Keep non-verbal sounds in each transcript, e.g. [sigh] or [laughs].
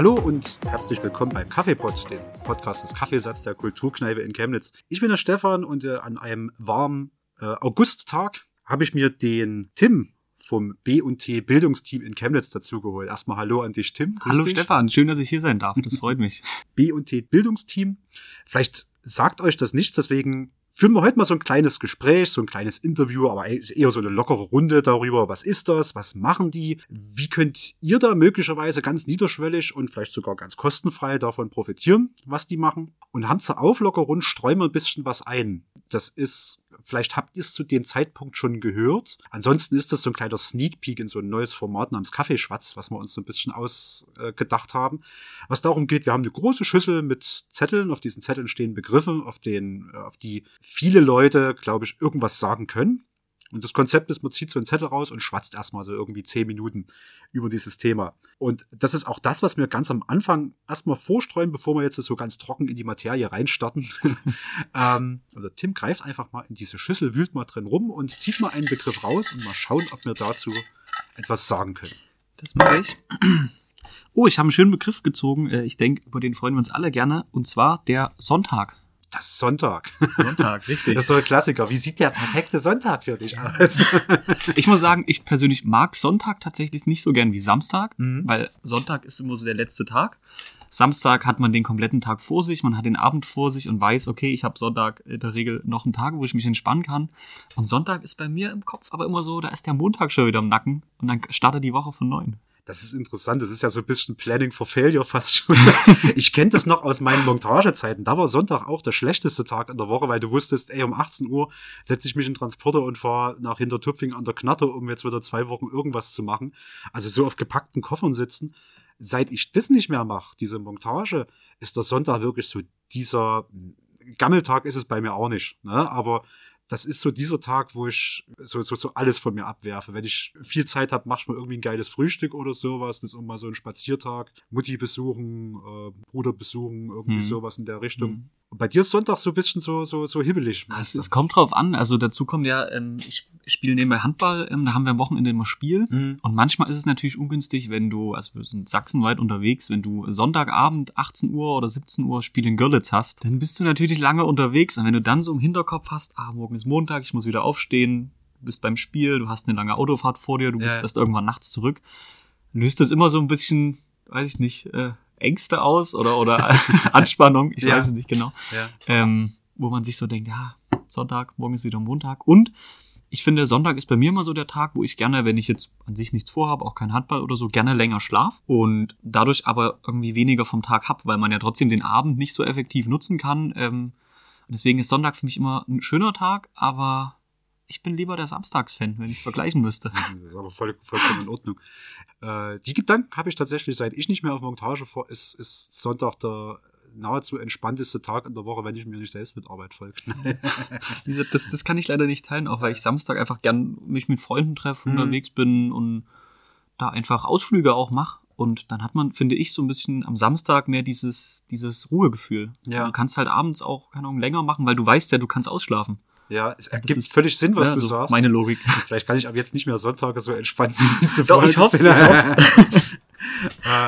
Hallo und herzlich willkommen beim Kaffeepot, dem Podcast des Kaffeesatz der Kulturkneipe in Chemnitz. Ich bin der Stefan und äh, an einem warmen äh, Augusttag habe ich mir den Tim vom B&T Bildungsteam in Chemnitz dazugeholt. Erstmal Hallo an dich, Tim. Grüß Hallo dich. Stefan, schön, dass ich hier sein darf. Das freut mich. [laughs] B&T Bildungsteam. Vielleicht sagt euch das nichts, deswegen führen wir heute mal so ein kleines Gespräch, so ein kleines Interview, aber eher so eine lockere Runde darüber, was ist das, was machen die, wie könnt ihr da möglicherweise ganz niederschwellig und vielleicht sogar ganz kostenfrei davon profitieren, was die machen. Und haben zur Auflockerung streuen wir ein bisschen was ein. Das ist Vielleicht habt ihr es zu dem Zeitpunkt schon gehört. Ansonsten ist das so ein kleiner Sneak Peek in so ein neues Format namens Kaffeeschwatz, was wir uns so ein bisschen ausgedacht haben. Was darum geht, wir haben eine große Schüssel mit Zetteln. Auf diesen Zetteln stehen Begriffe, auf, denen, auf die viele Leute, glaube ich, irgendwas sagen können. Und das Konzept ist, man zieht so einen Zettel raus und schwatzt erstmal so irgendwie zehn Minuten über dieses Thema. Und das ist auch das, was wir ganz am Anfang erstmal vorstreuen, bevor wir jetzt so ganz trocken in die Materie reinstarten. [laughs] ähm, also Tim greift einfach mal in diese Schüssel, wühlt mal drin rum und zieht mal einen Begriff raus und mal schauen, ob wir dazu etwas sagen können. Das mache ich. Oh, ich habe einen schönen Begriff gezogen. Äh, ich denke, über den freuen wir uns alle gerne. Und zwar der Sonntag. Das ist Sonntag. Sonntag, richtig. Das ist so ein Klassiker. Wie sieht der perfekte Sonntag für dich aus? [laughs] ich muss sagen, ich persönlich mag Sonntag tatsächlich nicht so gern wie Samstag, mhm. weil Sonntag ist immer so der letzte Tag. Samstag hat man den kompletten Tag vor sich, man hat den Abend vor sich und weiß, okay, ich habe Sonntag in der Regel noch einen Tag, wo ich mich entspannen kann. Und Sonntag ist bei mir im Kopf aber immer so, da ist der Montag schon wieder im Nacken und dann startet die Woche von neun. Das ist interessant. Das ist ja so ein bisschen Planning for Failure fast schon. [laughs] ich kenne das noch aus meinen Montagezeiten. Da war Sonntag auch der schlechteste Tag in der Woche, weil du wusstest, ey, um 18 Uhr setze ich mich in Transporter und fahre nach Hintertupfing an der Knatte, um jetzt wieder zwei Wochen irgendwas zu machen. Also so auf gepackten Koffern sitzen. Seit ich das nicht mehr mache, diese Montage, ist der Sonntag wirklich so dieser Gammeltag ist es bei mir auch nicht. Ne? Aber das ist so dieser Tag, wo ich so, so, so alles von mir abwerfe. Wenn ich viel Zeit habe, mach ich mal irgendwie ein geiles Frühstück oder sowas. Das ist auch mal so ein Spaziertag. Mutti besuchen, äh, Bruder besuchen, irgendwie mhm. sowas in der Richtung. Mhm. Und bei dir ist Sonntag so ein bisschen so, so, so hibbelig. Es, es kommt drauf an. Also dazu kommt ja, ähm, ich spiele nebenbei Handball, ähm, da haben wir am Wochenende immer Spiel. Mhm. Und manchmal ist es natürlich ungünstig, wenn du, also wir sind sachsenweit unterwegs, wenn du Sonntagabend 18 Uhr oder 17 Uhr Spiel in Görlitz hast, dann bist du natürlich lange unterwegs. Und wenn du dann so im Hinterkopf hast, ah, morgen ist Montag, ich muss wieder aufstehen, du bist beim Spiel, du hast eine lange Autofahrt vor dir, du bist ja. erst irgendwann nachts zurück, löst das immer so ein bisschen, weiß ich nicht, äh, Ängste aus oder, oder [laughs] Anspannung, ich ja. weiß es nicht genau. Ja. Ähm, wo man sich so denkt, ja, Sonntag, morgen ist wieder Montag. Und ich finde, Sonntag ist bei mir immer so der Tag, wo ich gerne, wenn ich jetzt an sich nichts vorhabe, auch kein Handball oder so, gerne länger schlaf und dadurch aber irgendwie weniger vom Tag hab, weil man ja trotzdem den Abend nicht so effektiv nutzen kann. Ähm, deswegen ist Sonntag für mich immer ein schöner Tag, aber ich bin lieber der Samstagsfan, wenn ich es vergleichen müsste. [laughs] Das ist aber voll, vollkommen in Ordnung. Äh, die Gedanken habe ich tatsächlich, seit ich nicht mehr auf Montage vor, ist, ist Sonntag der nahezu entspannteste Tag in der Woche, wenn ich mir nicht selbst mit Arbeit folge. [laughs] das, das kann ich leider nicht teilen, auch weil ich Samstag einfach gern mich mit Freunden treffe, mhm. unterwegs bin und da einfach Ausflüge auch mache. Und dann hat man, finde ich, so ein bisschen am Samstag mehr dieses, dieses Ruhegefühl. Ja. Du kannst halt abends auch, keine Ahnung, länger machen, weil du weißt ja, du kannst ausschlafen. Ja, es ergibt ist, völlig Sinn, was ja, du so sagst. Meine Logik. [laughs] Vielleicht kann ich ab jetzt nicht mehr Sonntage so entspannt sein, Doch, ich hoffe ich hoff's. [laughs]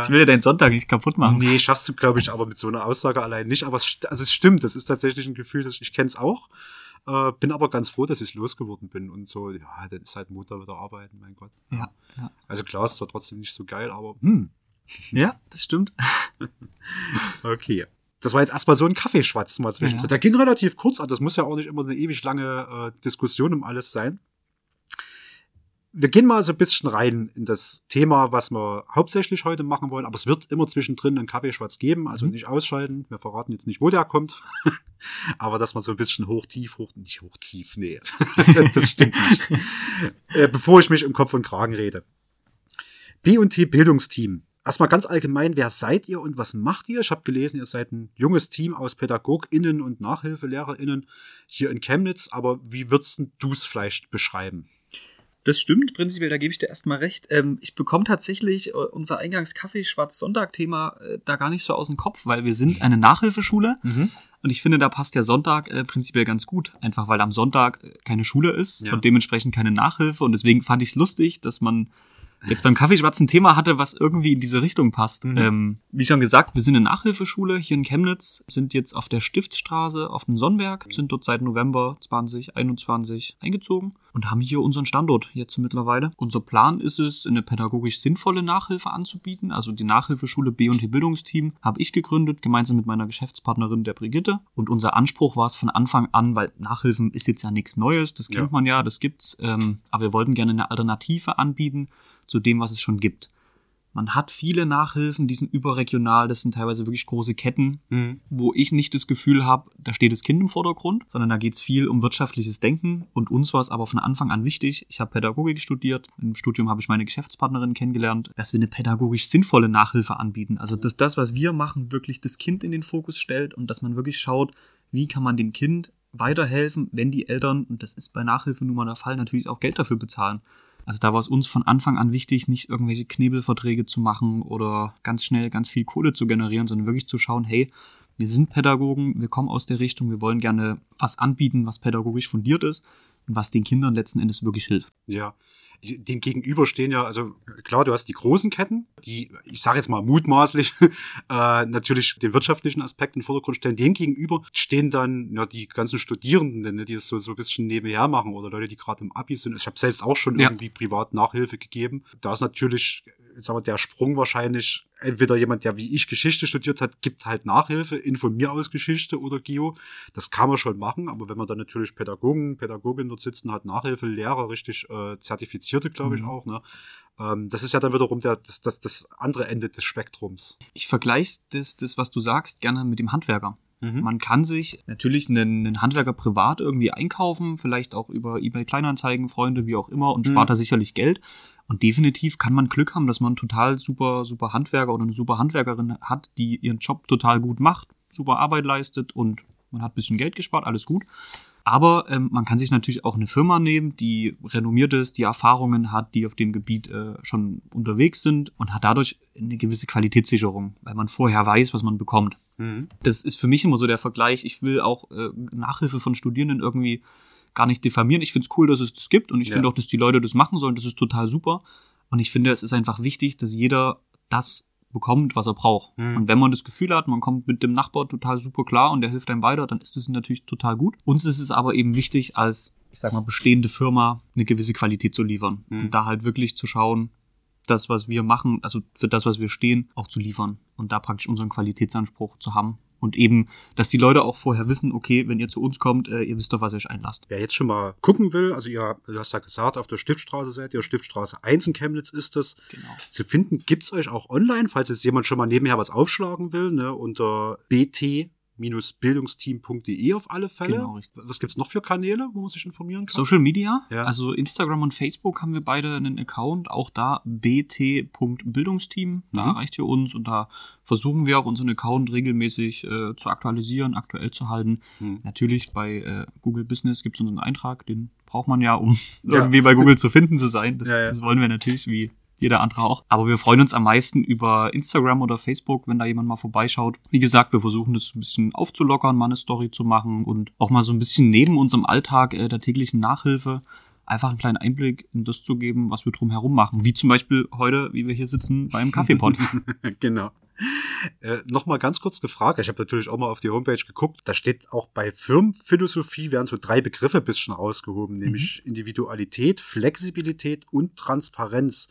ich will ja deinen Sonntag nicht kaputt machen. Nee, schaffst du, glaube ich, aber mit so einer Aussage allein nicht. Aber es, also es stimmt, das ist tatsächlich ein Gefühl, das ich kenne es auch. Äh, bin aber ganz froh, dass ich losgeworden bin und so, ja, dann ist halt Montag wieder arbeiten, mein Gott. Ja, ja. Also klar, ist zwar trotzdem nicht so geil, aber hm. Ja, das stimmt. [laughs] okay das war jetzt erstmal so ein Kaffeeschwatz mal zwischendrin. Ja. Der ging relativ kurz, aber das muss ja auch nicht immer eine ewig lange äh, Diskussion um alles sein. Wir gehen mal so ein bisschen rein in das Thema, was wir hauptsächlich heute machen wollen, aber es wird immer zwischendrin einen Kaffeeschwatz geben, also mhm. nicht ausschalten. Wir verraten jetzt nicht, wo der kommt, [laughs] aber dass man so ein bisschen hoch, tief, hoch, nicht hoch, tief, nee, [laughs] das stimmt nicht. [laughs] Äh, bevor ich mich im Kopf und Kragen rede. B&T Bildungsteam Erstmal ganz allgemein, wer seid ihr und was macht ihr? Ich habe gelesen, ihr seid ein junges Team aus PädagogInnen und NachhilfelehrerInnen hier in Chemnitz, aber wie würdest du es vielleicht beschreiben? Das stimmt, prinzipiell, da gebe ich dir erstmal recht. Ähm, ich bekomme tatsächlich äh, unser Eingangs-Kaffee-Schwarz-Sonntag-Thema äh, da gar nicht so aus dem Kopf, weil wir sind eine Nachhilfeschule mhm. und ich finde, da passt der Sonntag äh, prinzipiell ganz gut. Einfach weil am Sonntag keine Schule ist ja. und dementsprechend keine Nachhilfe und deswegen fand ich es lustig, dass man jetzt beim Kaffeeschwatzen Thema hatte, was irgendwie in diese Richtung passt. Mhm. Ähm, wie schon gesagt, wir sind eine Nachhilfeschule hier in Chemnitz, sind jetzt auf der Stiftsstraße auf dem Sonnenberg, sind dort seit November 2021 eingezogen und haben hier unseren Standort jetzt mittlerweile. Unser Plan ist es, eine pädagogisch sinnvolle Nachhilfe anzubieten. Also die Nachhilfeschule B&T Bildungsteam habe ich gegründet, gemeinsam mit meiner Geschäftspartnerin der Brigitte. Und unser Anspruch war es von Anfang an, weil Nachhilfen ist jetzt ja nichts Neues, das kennt ja. man ja, das gibt's. Ähm, aber wir wollten gerne eine Alternative anbieten zu dem, was es schon gibt. Man hat viele Nachhilfen, die sind überregional, das sind teilweise wirklich große Ketten, mhm. wo ich nicht das Gefühl habe, da steht das Kind im Vordergrund, sondern da geht es viel um wirtschaftliches Denken. Und uns war es aber von Anfang an wichtig. Ich habe Pädagogik studiert, im Studium habe ich meine Geschäftspartnerin kennengelernt, dass wir eine pädagogisch sinnvolle Nachhilfe anbieten. Also dass das, was wir machen, wirklich das Kind in den Fokus stellt und dass man wirklich schaut, wie kann man dem Kind weiterhelfen, wenn die Eltern, und das ist bei Nachhilfe nun mal der Fall, natürlich auch Geld dafür bezahlen. Also da war es uns von Anfang an wichtig, nicht irgendwelche Knebelverträge zu machen oder ganz schnell ganz viel Kohle zu generieren, sondern wirklich zu schauen, hey, wir sind Pädagogen, wir kommen aus der Richtung, wir wollen gerne was anbieten, was pädagogisch fundiert ist und was den Kindern letzten Endes wirklich hilft. Ja, dem gegenüber stehen ja, also klar, du hast die großen Ketten, die, ich sage jetzt mal mutmaßlich, [laughs] äh, natürlich den wirtschaftlichen Aspekt in den Vordergrund stellen. Dem gegenüber stehen dann ja die ganzen Studierenden, ne, die es so, so ein bisschen nebenher machen oder Leute, die gerade im Abi sind. Ich habe selbst auch schon ja. irgendwie privat Nachhilfe gegeben. Da ist natürlich sagen wir, der Sprung wahrscheinlich entweder jemand, der wie ich Geschichte studiert hat, gibt halt Nachhilfe in von mir aus Geschichte oder Geo. Das kann man schon machen, aber wenn man dann natürlich Pädagogen, Pädagoginnen dort sitzen hat, Nachhilfe, Lehrer, richtig äh, Zertifizierte, glaube ich mhm. auch, ne? Ähm, das ist ja dann wiederum der, das, das, das andere Ende des Spektrums. Ich vergleiche das, das, was du sagst, gerne mit dem Handwerker. Mhm. Man kann sich natürlich einen, einen, Handwerker privat irgendwie einkaufen, vielleicht auch über eBay Kleinanzeigen, Freunde, wie auch immer, und mhm. spart da sicherlich Geld. Und definitiv kann man Glück haben, dass man total super, super Handwerker oder eine super Handwerkerin hat, die ihren Job total gut macht, super Arbeit leistet und man hat ein bisschen Geld gespart, alles gut. Aber ähm, man kann sich natürlich auch eine Firma nehmen, die renommiert ist, die Erfahrungen hat, die auf dem Gebiet äh, schon unterwegs sind und hat dadurch eine gewisse Qualitätssicherung, weil man vorher weiß, was man bekommt. Mhm. Das ist für mich immer so der Vergleich. Ich will auch äh, Nachhilfe von Studierenden irgendwie gar nicht diffamieren. Ich finde es cool, dass es das gibt und ich ja. finde auch, dass die Leute das machen sollen. Das ist total super. Und ich finde, es ist einfach wichtig, dass jeder das bekommt, was er braucht. Mhm. Und wenn man das Gefühl hat, man kommt mit dem Nachbar total super klar und der hilft einem weiter, dann ist das natürlich total gut. Uns ist es aber eben wichtig, als, ich sag mal, bestehende Firma eine gewisse Qualität zu liefern. Mhm. Und da halt wirklich zu schauen, das, was wir machen, also für das, was wir stehen, auch zu liefern. Und da praktisch unseren Qualitätsanspruch zu haben und eben, dass die Leute auch vorher wissen, okay, wenn ihr zu uns kommt, äh, ihr wisst doch, was ihr euch einlasst. Wer jetzt schon mal gucken will, also ihr, du hast ja gesagt, auf der Stiftstraße seid ihr, Stiftstraße 1 in Chemnitz ist das. Genau. Zu finden gibt's euch auch online, falls jetzt jemand schon mal nebenher was aufschlagen will, ne, unter bt bildungsteam.de auf alle Fälle. Genau. Was gibt's noch für Kanäle, wo man sich informieren kann? Social Media, ja. also Instagram und Facebook haben wir beide einen Account, auch da bt.bildungsteam, mhm. da erreicht ihr uns und da versuchen wir auch unseren Account regelmäßig äh, zu aktualisieren, aktuell zu halten. Mhm. Natürlich bei äh, Google Business gibt es unseren Eintrag, den braucht man ja, um ja. irgendwie bei Google zu finden zu sein. Das, ja, das wollen wir natürlich wie jeder andere auch. Aber wir freuen uns am meisten über Instagram oder Facebook, wenn da jemand mal vorbeischaut. Wie gesagt, wir versuchen das ein bisschen aufzulockern, mal eine Story zu machen und auch mal so ein bisschen neben unserem Alltag äh, der täglichen Nachhilfe einfach einen kleinen Einblick in das zu geben, was wir drumherum machen. Wie zum Beispiel heute, wie wir hier sitzen beim [laughs] Kaffeepot. genau. [laughs] Äh, Nochmal ganz kurz gefragt, ich habe natürlich auch mal auf die Homepage geguckt, da steht auch bei Firmenphilosophie werden so drei Begriffe ein bisschen rausgehoben, nämlich mhm. Individualität, Flexibilität und Transparenz.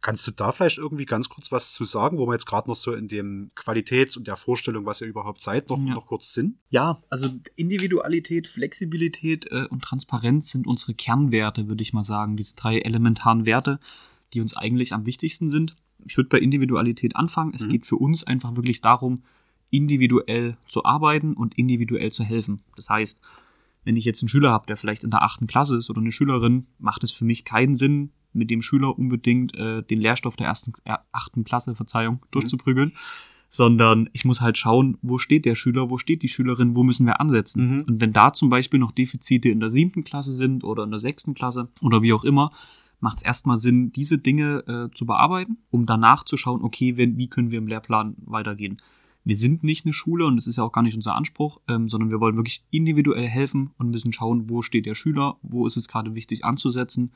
Kannst du da vielleicht irgendwie ganz kurz was zu sagen, wo wir jetzt gerade noch so in dem Qualitäts- und der Vorstellung, was ihr überhaupt seid, noch, ja. noch kurz sind? Ja, also Individualität, Flexibilität äh, und Transparenz sind unsere Kernwerte, würde ich mal sagen, diese drei elementaren Werte, die uns eigentlich am wichtigsten sind. Ich würde bei Individualität anfangen. Es mhm. geht für uns einfach wirklich darum, individuell zu arbeiten und individuell zu helfen. Das heißt, wenn ich jetzt einen Schüler habe, der vielleicht in der achten Klasse ist oder eine Schülerin, macht es für mich keinen Sinn, mit dem Schüler unbedingt äh, den Lehrstoff der ersten, äh, achten Klasse, Verzeihung, mhm. durchzuprügeln, sondern ich muss halt schauen, wo steht der Schüler, wo steht die Schülerin, wo müssen wir ansetzen. Mhm. Und wenn da zum Beispiel noch Defizite in der siebten Klasse sind oder in der sechsten Klasse oder wie auch immer, macht es erstmal Sinn, diese Dinge äh, zu bearbeiten, um danach zu schauen, okay, wenn, wie können wir im Lehrplan weitergehen. Wir sind nicht eine Schule und das ist ja auch gar nicht unser Anspruch, ähm, sondern wir wollen wirklich individuell helfen und müssen schauen, wo steht der Schüler, wo ist es gerade wichtig anzusetzen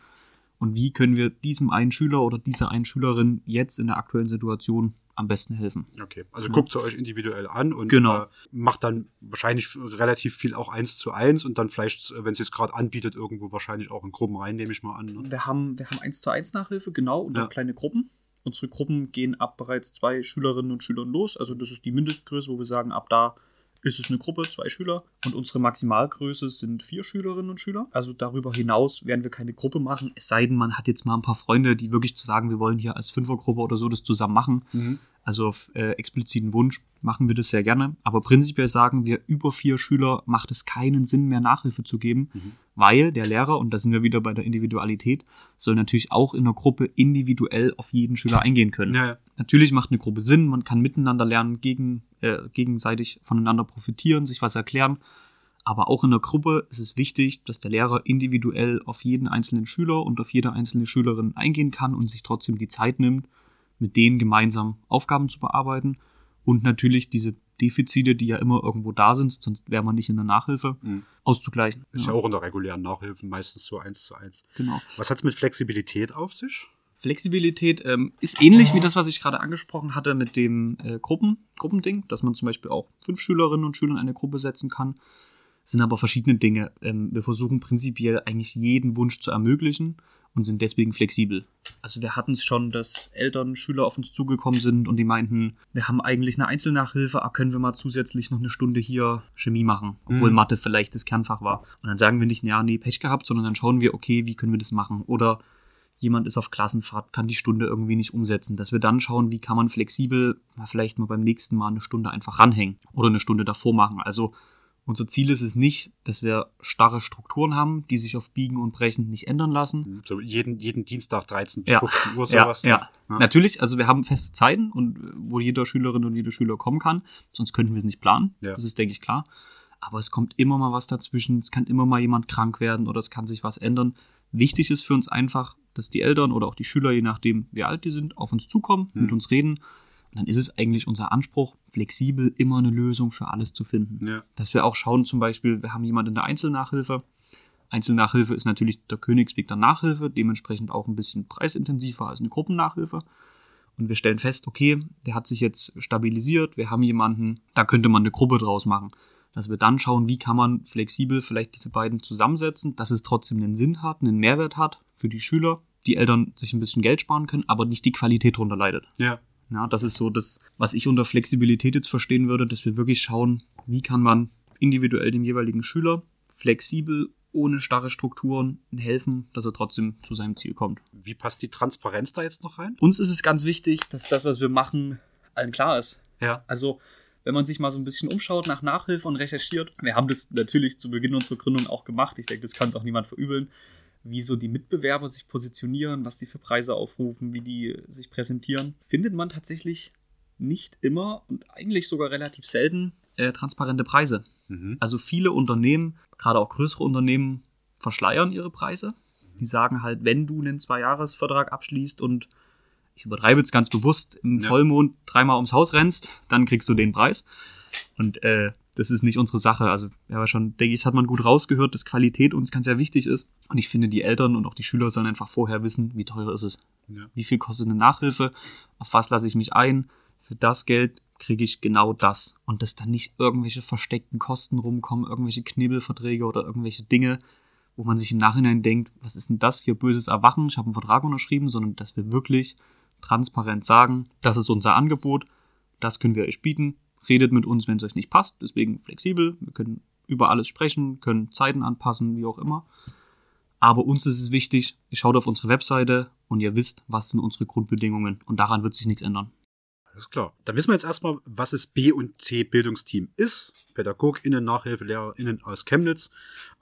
und wie können wir diesem einen Schüler oder dieser einen Schülerin jetzt in der aktuellen Situation am besten helfen. Okay, also ja. guckt sie euch individuell an und genau. äh, macht dann wahrscheinlich relativ viel auch eins zu eins und dann vielleicht, wenn sie es gerade anbietet, irgendwo wahrscheinlich auch in Gruppen rein, nehme ich mal an. Ne? Wir haben wir haben eins zu eins Nachhilfe, genau, und ja. kleine Gruppen. Unsere Gruppen gehen ab bereits zwei Schülerinnen und Schülern los. Also das ist die Mindestgröße, wo wir sagen, ab da ist es eine Gruppe, zwei Schüler. Und unsere Maximalgröße sind vier Schülerinnen und Schüler. Also darüber hinaus werden wir keine Gruppe machen. Es sei denn, man hat jetzt mal ein paar Freunde, die wirklich zu sagen, wir wollen hier als Fünfergruppe oder so das zusammen machen. Mhm. Also auf äh, expliziten Wunsch machen wir das sehr gerne. Aber prinzipiell sagen wir, über vier Schüler macht es keinen Sinn mehr, Nachhilfe zu geben, mhm. weil der Lehrer, und da sind wir wieder bei der Individualität, soll natürlich auch in der Gruppe individuell auf jeden Schüler eingehen können. Ja, ja. Natürlich macht eine Gruppe Sinn, man kann miteinander lernen, gegen, äh, gegenseitig voneinander profitieren, sich was erklären. Aber auch in der Gruppe ist es wichtig, dass der Lehrer individuell auf jeden einzelnen Schüler und auf jede einzelne Schülerin eingehen kann und sich trotzdem die Zeit nimmt, mit denen gemeinsam Aufgaben zu bearbeiten und natürlich diese Defizite, die ja immer irgendwo da sind, sonst wäre man nicht in der Nachhilfe, mhm. auszugleichen. Ist ja. ja. auch in der regulären Nachhilfe meistens so eins zu eins. Genau. Was hat es mit Flexibilität auf sich? Flexibilität ähm, ist ähnlich wie das, was ich gerade angesprochen hatte mit dem äh, Gruppen, Gruppending, dass man zum Beispiel auch fünf Schülerinnen und Schüler in eine Gruppe setzen kann. Es sind aber verschiedene Dinge. Ähm, wir versuchen prinzipiell eigentlich jeden Wunsch zu ermöglichen und sind deswegen flexibel. Also wir hatten es schon, dass Eltern, Schüler auf uns zugekommen sind und die meinten, wir haben eigentlich eine Einzelnachhilfe, aber können wir mal zusätzlich noch eine Stunde hier Chemie machen, obwohl mhm. Mathe vielleicht das Kernfach war. Und dann sagen wir nicht, ja, nee, Pech gehabt, sondern dann schauen wir, okay, wie können wir das machen? Oder jemand ist auf Klassenfahrt, kann die Stunde irgendwie nicht umsetzen, dass wir dann schauen, wie kann man flexibel mal vielleicht mal beim nächsten Mal eine Stunde einfach ranhängen oder eine Stunde davor machen. Also unser Ziel ist es nicht, dass wir starre Strukturen haben, die sich auf Biegen und Brechen nicht ändern lassen. So jeden, jeden Dienstag 13 bis ja. 15 Uhr sowas. Ja, ja. ja, natürlich. Also wir haben feste Zeiten und wo jeder Schülerin und jeder Schüler kommen kann. Sonst könnten wir es nicht planen. Ja. Das ist, denke ich, klar. Aber es kommt immer mal was dazwischen. Es kann immer mal jemand krank werden oder es kann sich was ändern. Wichtig ist für uns einfach, dass die Eltern oder auch die Schüler, je nachdem wie alt die sind, auf uns zukommen, hm. mit uns reden dann ist es eigentlich unser Anspruch, flexibel immer eine Lösung für alles zu finden. Ja. Dass wir auch schauen, zum Beispiel, wir haben jemanden in der Einzelnachhilfe. Einzelnachhilfe ist natürlich der Königsweg der Nachhilfe, dementsprechend auch ein bisschen preisintensiver als eine Gruppennachhilfe. Und wir stellen fest, okay, der hat sich jetzt stabilisiert, wir haben jemanden, da könnte man eine Gruppe draus machen. Dass wir dann schauen, wie kann man flexibel vielleicht diese beiden zusammensetzen, dass es trotzdem einen Sinn hat, einen Mehrwert hat für die Schüler, die Eltern sich ein bisschen Geld sparen können, aber nicht die Qualität drunter leidet. Ja. Ja, das ist so das, was ich unter Flexibilität jetzt verstehen würde, dass wir wirklich schauen, wie kann man individuell dem jeweiligen Schüler flexibel ohne starre Strukturen helfen, dass er trotzdem zu seinem Ziel kommt. Wie passt die Transparenz da jetzt noch rein? Uns ist es ganz wichtig, dass das, was wir machen, allen klar ist. Ja. Also, wenn man sich mal so ein bisschen umschaut nach Nachhilfe und recherchiert, wir haben das natürlich zu Beginn unserer Gründung auch gemacht. Ich denke, das kann es auch niemand verübeln wie so die Mitbewerber sich positionieren, was sie für Preise aufrufen, wie die sich präsentieren, findet man tatsächlich nicht immer und eigentlich sogar relativ selten äh, transparente Preise. Mhm. Also viele Unternehmen, gerade auch größere Unternehmen, verschleiern ihre Preise. Die sagen halt, wenn du einen Zwei-Jahres-Vertrag abschließt und ich übertreibe jetzt ganz bewusst, im ja. Vollmond dreimal ums Haus rennst, dann kriegst du den Preis. Und äh, das ist nicht unsere Sache. Also, ja, schon, denke ich, das hat man gut rausgehört, dass Qualität uns ganz sehr wichtig ist. Und ich finde, die Eltern und auch die Schüler sollen einfach vorher wissen, wie teuer ist es. Ja. Wie viel kostet eine Nachhilfe? Auf was lasse ich mich ein? Für das Geld kriege ich genau das. Und dass dann nicht irgendwelche versteckten Kosten rumkommen, irgendwelche Knebelverträge oder irgendwelche Dinge, wo man sich im Nachhinein denkt, was ist denn das hier böses Erwachen? Ich habe einen Vertrag unterschrieben, sondern dass wir wirklich transparent sagen, das ist unser Angebot, das können wir euch bieten, redet mit uns, wenn es euch nicht passt. Deswegen flexibel. Wir können über alles sprechen, können Zeiten anpassen, wie auch immer. Aber uns ist es wichtig, ihr schaut auf unsere Webseite und ihr wisst, was sind unsere Grundbedingungen. Und daran wird sich nichts ändern. Alles klar. Dann wissen wir jetzt erstmal, was das B- und T-Bildungsteam ist. PädagogInnen, NachhilfelehrerInnen aus Chemnitz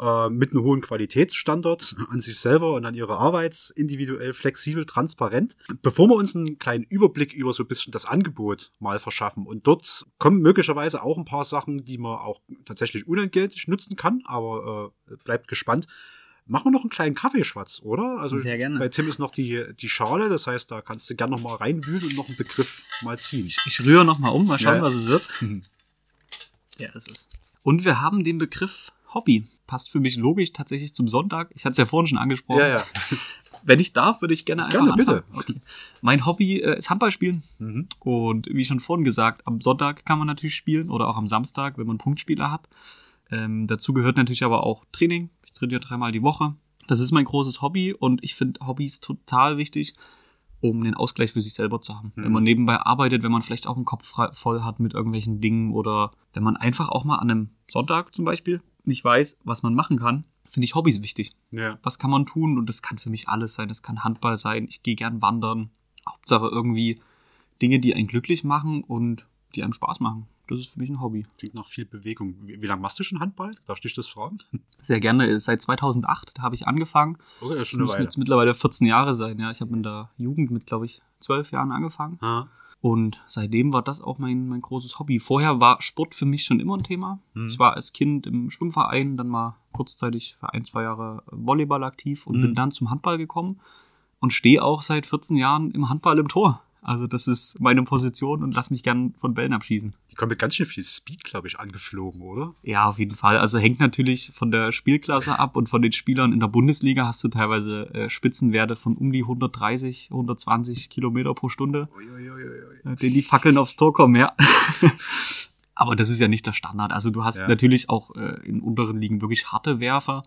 äh, mit einem hohen Qualitätsstandard an sich selber und an ihre Arbeit, individuell, flexibel, transparent. Bevor wir uns einen kleinen Überblick über so ein bisschen das Angebot mal verschaffen und dort kommen möglicherweise auch ein paar Sachen, die man auch tatsächlich unentgeltlich nutzen kann, aber äh, bleibt gespannt. Machen wir noch einen kleinen Kaffeeschwatz, oder? Also Sehr gerne. Bei Tim ist noch die, die Schale, das heißt, da kannst du gerne noch mal reinwühlen und noch einen Begriff mal ziehen. Ich, ich rühre noch mal um, mal schauen, ja. was es wird. ja, es ist. Und wir haben den Begriff Hobby. Passt für mich logisch tatsächlich zum Sonntag. Ich hatte es ja vorhin schon angesprochen. Ja, ja. [laughs] Wenn ich darf, würde ich gerne einfach Gerne, anfangen. bitte. Okay. Mein Hobby äh, ist Handball spielen. Mhm. Und wie schon vorhin gesagt, am Sonntag kann man natürlich spielen oder auch am Samstag, wenn man Punktspieler hat. Ähm, dazu gehört natürlich aber auch Training. Ich trainiere dreimal die Woche. Das ist mein großes Hobby und ich finde Hobbys total wichtig, um den Ausgleich für sich selber zu haben. Mhm. Wenn man nebenbei arbeitet, wenn man vielleicht auch einen Kopf voll hat mit irgendwelchen Dingen oder wenn man einfach auch mal an einem Sonntag zum Beispiel nicht weiß, was man machen kann, finde ich Hobbys wichtig Ja. was kann man tun? Und das kann für mich alles sein. Das kann Handball sein. Ich gehe gern wandern. Hauptsache irgendwie Dinge, die einen glücklich machen und die einem Spaß machen. Das ist für mich ein Hobby. Klingt nach viel Bewegung. Wie, wie lange machst du schon Handball? Darf ich dich das fragen? [laughs] Sehr gerne. Seit 2008 habe ich angefangen. Okay, ja, Das schon eine müssen jetzt mittlerweile 14 Jahre sein. Ja, ich habe in der Jugend mit, glaube ich, 12 Jahren angefangen. Ah. Und seitdem war das auch mein, mein großes Hobby. Vorher war Sport für mich schon immer ein Thema. Mhm. Ich war als Kind im Schwimmverein, dann mal kurzzeitig für ein, zwei Jahre Volleyball aktiv und Mhm. bin dann zum Handball gekommen und stehe auch seit 14 Jahren im Handball im Tor. Also das ist meine Position und lass mich gern von Bällen abschießen. Die kommen mit ganz schön viel Speed, glaube ich, angeflogen, oder? Ja, auf jeden Fall. Also hängt natürlich von der Spielklasse ab und von den Spielern. In der Bundesliga hast du teilweise äh, Spitzenwerte von um die 130, 120 Kilometer pro Stunde. Uiuiuiui. äh, denen die Fackeln aufs Tor kommen, ja. [laughs] Aber das ist ja nicht der Standard. Also du hast Ja. natürlich auch äh, in unteren Ligen wirklich harte Werfer,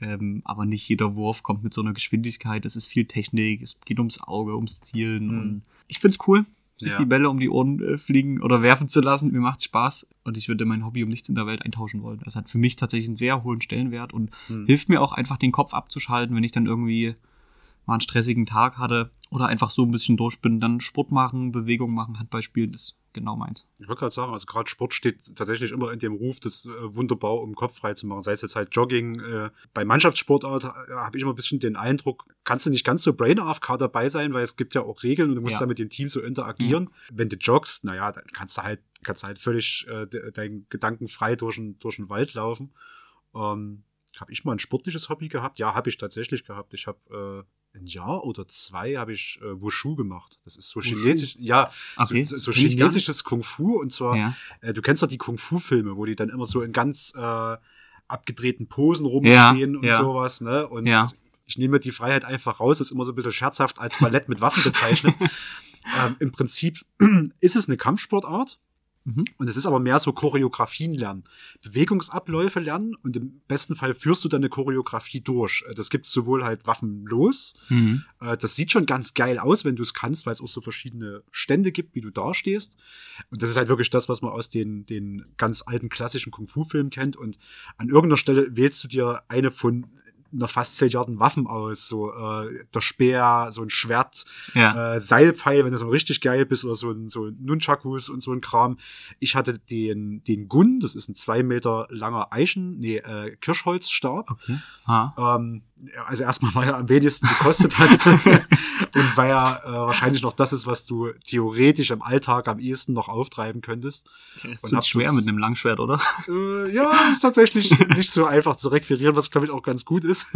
ähm, aber nicht jeder Wurf kommt mit so einer Geschwindigkeit. Es ist viel Technik, es geht ums Auge, ums Zielen. Mhm. Und ich find's cool, sich Ja. die Bälle um die Ohren äh, fliegen oder werfen zu lassen. Mir macht's Spaß und ich würde mein Hobby um nichts in der Welt eintauschen wollen. Das hat für mich tatsächlich einen sehr hohen Stellenwert und Hm. hilft mir auch einfach den Kopf abzuschalten, wenn ich dann irgendwie mal einen stressigen Tag hatte oder einfach so ein bisschen durch bin, dann Sport machen, Bewegung machen, Handball spielen, ist genau meins. Ich wollte gerade sagen, also gerade Sport steht tatsächlich immer in dem Ruf, das äh, wunderbar um den Kopf frei zu machen. Sei es jetzt halt Jogging. Äh, bei Mannschaftssportart äh, habe ich immer ein bisschen den Eindruck, kannst du nicht ganz so Brain AFK dabei sein, weil es gibt ja auch Regeln und du musst Ja. ja mit dem Team so interagieren. Wenn du joggst, naja, dann kannst du halt, kannst du halt völlig äh, de deinen Gedanken frei durch den, durch den Wald laufen. Ähm, habe ich mal ein sportliches Hobby gehabt? Ja, habe ich tatsächlich gehabt. Ich habe äh, ein Jahr oder zwei habe ich äh, Wushu gemacht. Das ist so Wushu? chinesisch, ja, Okay, so, so chinesisches Kung Fu und zwar Ja. äh, du kennst doch die Kung-Fu-Filme, wo die dann immer so in ganz äh, abgedrehten Posen Ja, rumstehen und ja. sowas, ne? Und Ja. ich nehme die Freiheit einfach raus, ist immer so ein bisschen scherzhaft als Ballett mit Waffen bezeichnet. [laughs] ähm, Im Prinzip [clears throat] ist es eine Kampfsportart. Und es ist aber mehr so Choreografien lernen. Bewegungsabläufe lernen und im besten Fall führst du dann eine Choreografie durch. Äh, Das gibt sowohl halt waffenlos, Mhm. äh, Das sieht schon ganz geil aus, wenn du es kannst, weil es auch so verschiedene Stände gibt, wie du dastehst. Und das ist halt wirklich das, was man aus den, den ganz alten klassischen Kung-Fu-Filmen kennt. Und an irgendeiner Stelle wählst du dir eine von einer fast zilliarden Waffen aus. So äh, der Speer, so ein Schwert, Ja. äh, Seilpfeil, wenn du so richtig geil bist, oder so ein, so ein Nunchakus und so ein Kram. Ich hatte den, den Gun, das ist ein zwei Meter langer Eichen, nee, äh, Kirschholzstab. Okay. Ah. Ähm, also erstmal, weil er am wenigsten gekostet hat [laughs] und weil er äh, wahrscheinlich noch das ist, was du theoretisch im Alltag am ehesten noch auftreiben könntest. Es Und wird hab schwer mit einem Langschwert, oder? Äh, ja, ist tatsächlich nicht so einfach zu requirieren, was glaube ich auch ganz gut ist.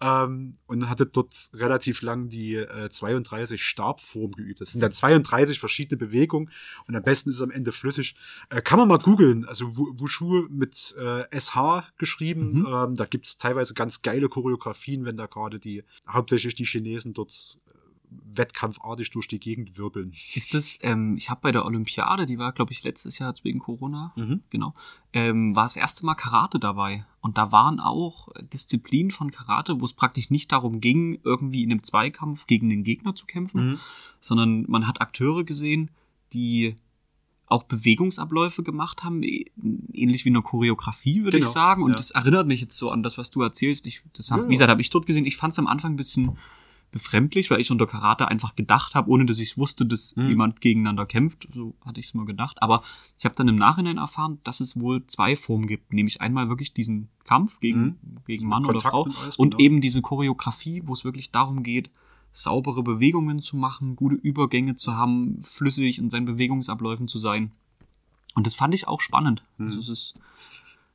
ähm, und hatte dort relativ lang die äh, 32 Stabform geübt. Das sind dann 32 verschiedene Bewegungen und am besten ist es am Ende flüssig. Äh, kann man mal googeln. Also Wu- Wushu mit äh, SH geschrieben. Mhm. Ähm, da gibt's teilweise ganz geile Choreografien, wenn da gerade die, hauptsächlich die Chinesen dort äh, wettkampfartig durch die Gegend wirbeln. Ist das, ähm, ich habe bei der Olympiade, die war, glaube ich, letztes Jahr wegen Corona, Mhm. genau, ähm, war das erste Mal Karate dabei. Und da waren auch Disziplinen von Karate, wo es praktisch nicht darum ging, irgendwie in einem Zweikampf gegen den Gegner zu kämpfen, Mhm. sondern man hat Akteure gesehen, die auch Bewegungsabläufe gemacht haben, ä- ähnlich wie eine Choreografie, würde ich Genau, sagen. Und ja. das erinnert mich jetzt so an das, was du erzählst. Ich, das hab, Ja, Wie gesagt, habe ich dort gesehen. Ich fand es am Anfang ein bisschen befremdlich, weil ich unter Karate einfach gedacht habe, ohne dass ich wusste, dass Mhm. jemand gegeneinander kämpft. So hatte ich es mal gedacht. Aber ich habe dann im Nachhinein erfahren, dass es wohl zwei Formen gibt. Nämlich einmal wirklich diesen Kampf gegen, gegen Mann oder Kontakt Frau und alles, und genau. eben diese Choreografie, wo es wirklich darum geht, saubere Bewegungen zu machen, gute Übergänge zu haben, flüssig in seinen Bewegungsabläufen zu sein. Und das fand ich auch spannend. Mhm. Also es ist,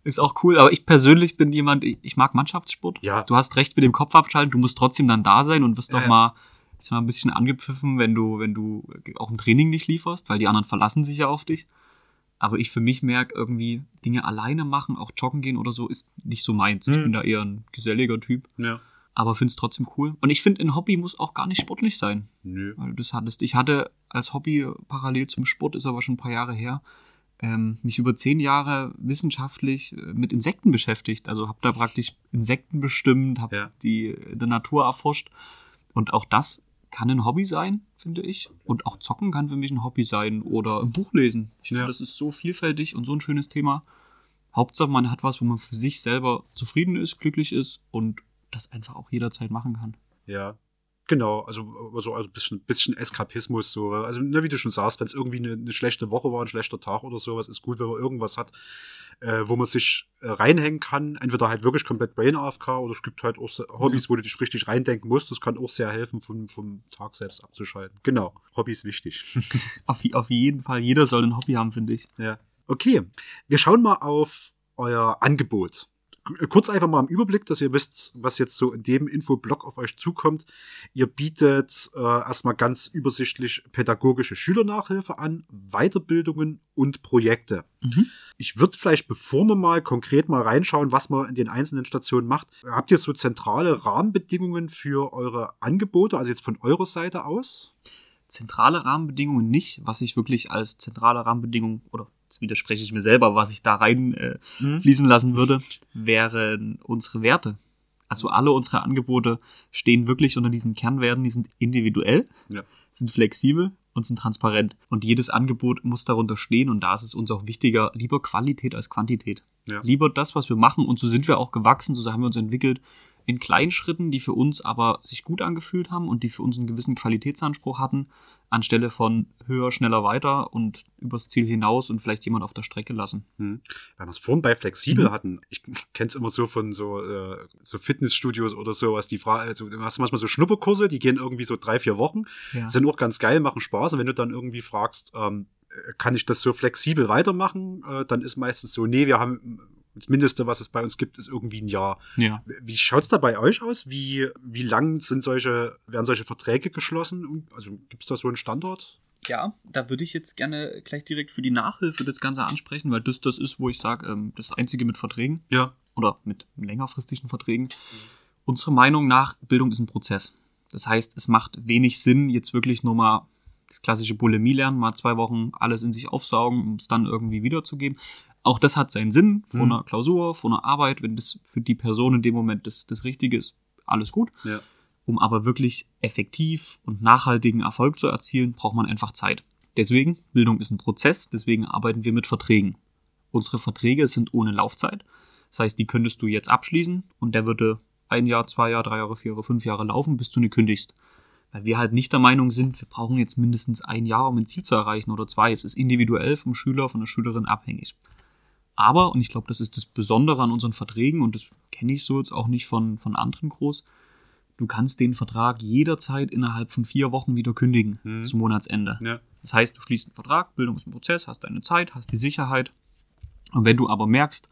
ist auch cool. Aber ich persönlich bin jemand, ich, ich mag Mannschaftssport. Ja. Du hast recht mit dem Kopf abschalten, du musst trotzdem dann da sein und wirst Ja, doch mal, ist mal ein bisschen angepfiffen, wenn du, wenn du auch im Training nicht lieferst, weil die anderen verlassen sich ja auf dich. Aber ich für mich merke, irgendwie Dinge alleine machen, auch joggen gehen oder so, ist nicht so meins. Ich Mhm. bin da eher ein geselliger Typ. Ja. Aber finde es trotzdem cool. Und ich finde, ein Hobby muss auch gar nicht sportlich sein. Nö. Weil du das hattest. Ich hatte als Hobby parallel zum Sport, ist aber schon ein paar Jahre her, ähm, mich über zehn Jahre wissenschaftlich äh, mit Insekten beschäftigt. Also habe da praktisch Insekten bestimmt, habe Ja. die in der Natur erforscht. Und auch das kann ein Hobby sein, finde ich. Und auch Zocken kann für mich ein Hobby sein oder ein Buch lesen. Ich finde, Ja. das ist so vielfältig und so ein schönes Thema. Hauptsache, man hat was, wo man für sich selber zufrieden ist, glücklich ist und das einfach auch jederzeit machen kann. Ja. Genau, also, also, also ein bisschen, bisschen Eskapismus, so. Also, ne, wie du schon sagst, wenn es irgendwie eine, eine schlechte Woche war, ein schlechter Tag oder sowas, ist gut, wenn man irgendwas hat, äh, wo man sich äh, reinhängen kann. Entweder halt wirklich komplett Brain AFK oder es gibt halt auch Hobbys, wo du dich richtig reindenken musst. Das kann auch sehr helfen, vom, vom Tag selbst abzuschalten. Genau, Hobby ist wichtig. [laughs] Auf, auf jeden Fall, jeder soll ein Hobby haben, finde ich. Ja. Okay, wir schauen mal auf euer Angebot. K- Kurz einfach mal im Überblick, dass ihr wisst, was jetzt so in dem Infoblock auf euch zukommt. Ihr bietet äh, erstmal ganz übersichtlich pädagogische Schülernachhilfe an, Weiterbildungen und Projekte. Mhm. Ich würde vielleicht, bevor wir mal konkret mal reinschauen, was man in den einzelnen Stationen macht, habt ihr so zentrale Rahmenbedingungen für eure Angebote, also jetzt von eurer Seite aus? Zentrale Rahmenbedingungen nicht, was ich wirklich als zentrale Rahmenbedingung, oder jetzt widerspreche ich mir selber, was ich da rein äh, fließen lassen würde, wären unsere Werte. Also alle unsere Angebote stehen wirklich unter diesen Kernwerten, die sind individuell, Ja. sind flexibel und sind transparent. Und jedes Angebot muss darunter stehen und da ist es uns auch wichtiger, lieber Qualität als Quantität. Ja. Lieber das, was wir machen und so sind wir auch gewachsen, so haben wir uns entwickelt, in kleinen Schritten, die für uns aber sich gut angefühlt haben und die für uns einen gewissen Qualitätsanspruch hatten, anstelle von höher, schneller, weiter und übers Ziel hinaus und vielleicht jemand auf der Strecke lassen. Hm. Weil wir es vorhin bei flexibel Mhm. hatten. Ich kenne es immer so von so, äh, so Fitnessstudios oder sowas. Die Frage, also du hast manchmal so Schnupperkurse, die gehen irgendwie so drei, vier Wochen, Ja. sind auch ganz geil, machen Spaß. Und wenn du dann irgendwie fragst, ähm, äh, kann ich das so flexibel weitermachen, äh, dann ist meistens so, nee, wir haben das Mindeste, was es bei uns gibt, ist irgendwie ein Jahr. ja. Wie schaut's da bei euch aus? Wie, wie lang sind solche, werden solche Verträge geschlossen? Also gibt's da so einen Standort? Ja, da würde ich jetzt gerne gleich direkt für die Nachhilfe das Ganze ansprechen, weil das das ist, wo ich sage, ähm, das Einzige mit Verträgen Ja. oder mit längerfristigen Verträgen. Unserer Meinung nach, Bildung ist ein Prozess. Das heißt, es macht wenig Sinn, jetzt wirklich nur mal das klassische Bulimie lernen, mal zwei Wochen alles in sich aufsaugen, um es dann irgendwie wiederzugeben. Auch das hat seinen Sinn vor Mhm. einer Klausur, vor einer Arbeit, wenn das für die Person in dem Moment das, das Richtige ist, alles gut. Ja. Um aber wirklich effektiv und nachhaltigen Erfolg zu erzielen, braucht man einfach Zeit. Deswegen, Bildung ist ein Prozess, deswegen arbeiten wir mit Verträgen. Unsere Verträge sind ohne Laufzeit. Das heißt, die könntest du jetzt abschließen und der würde ein Jahr, zwei Jahre, drei Jahre, vier Jahre, fünf Jahre laufen, bis du eine kündigst. Weil wir halt nicht der Meinung sind, wir brauchen jetzt mindestens ein Jahr, um ein Ziel zu erreichen oder zwei. Es ist individuell vom Schüler, von der Schülerin abhängig. Aber, und ich glaube, das ist das Besondere an unseren Verträgen, und das kenne ich so jetzt auch nicht von, von anderen groß, du kannst den Vertrag jederzeit innerhalb von vier Wochen wieder kündigen Mhm. zum Monatsende. Ja. Das heißt, du schließt einen Vertrag, Bildung ist ein Prozess, hast deine Zeit, hast die Sicherheit. Und wenn du aber merkst,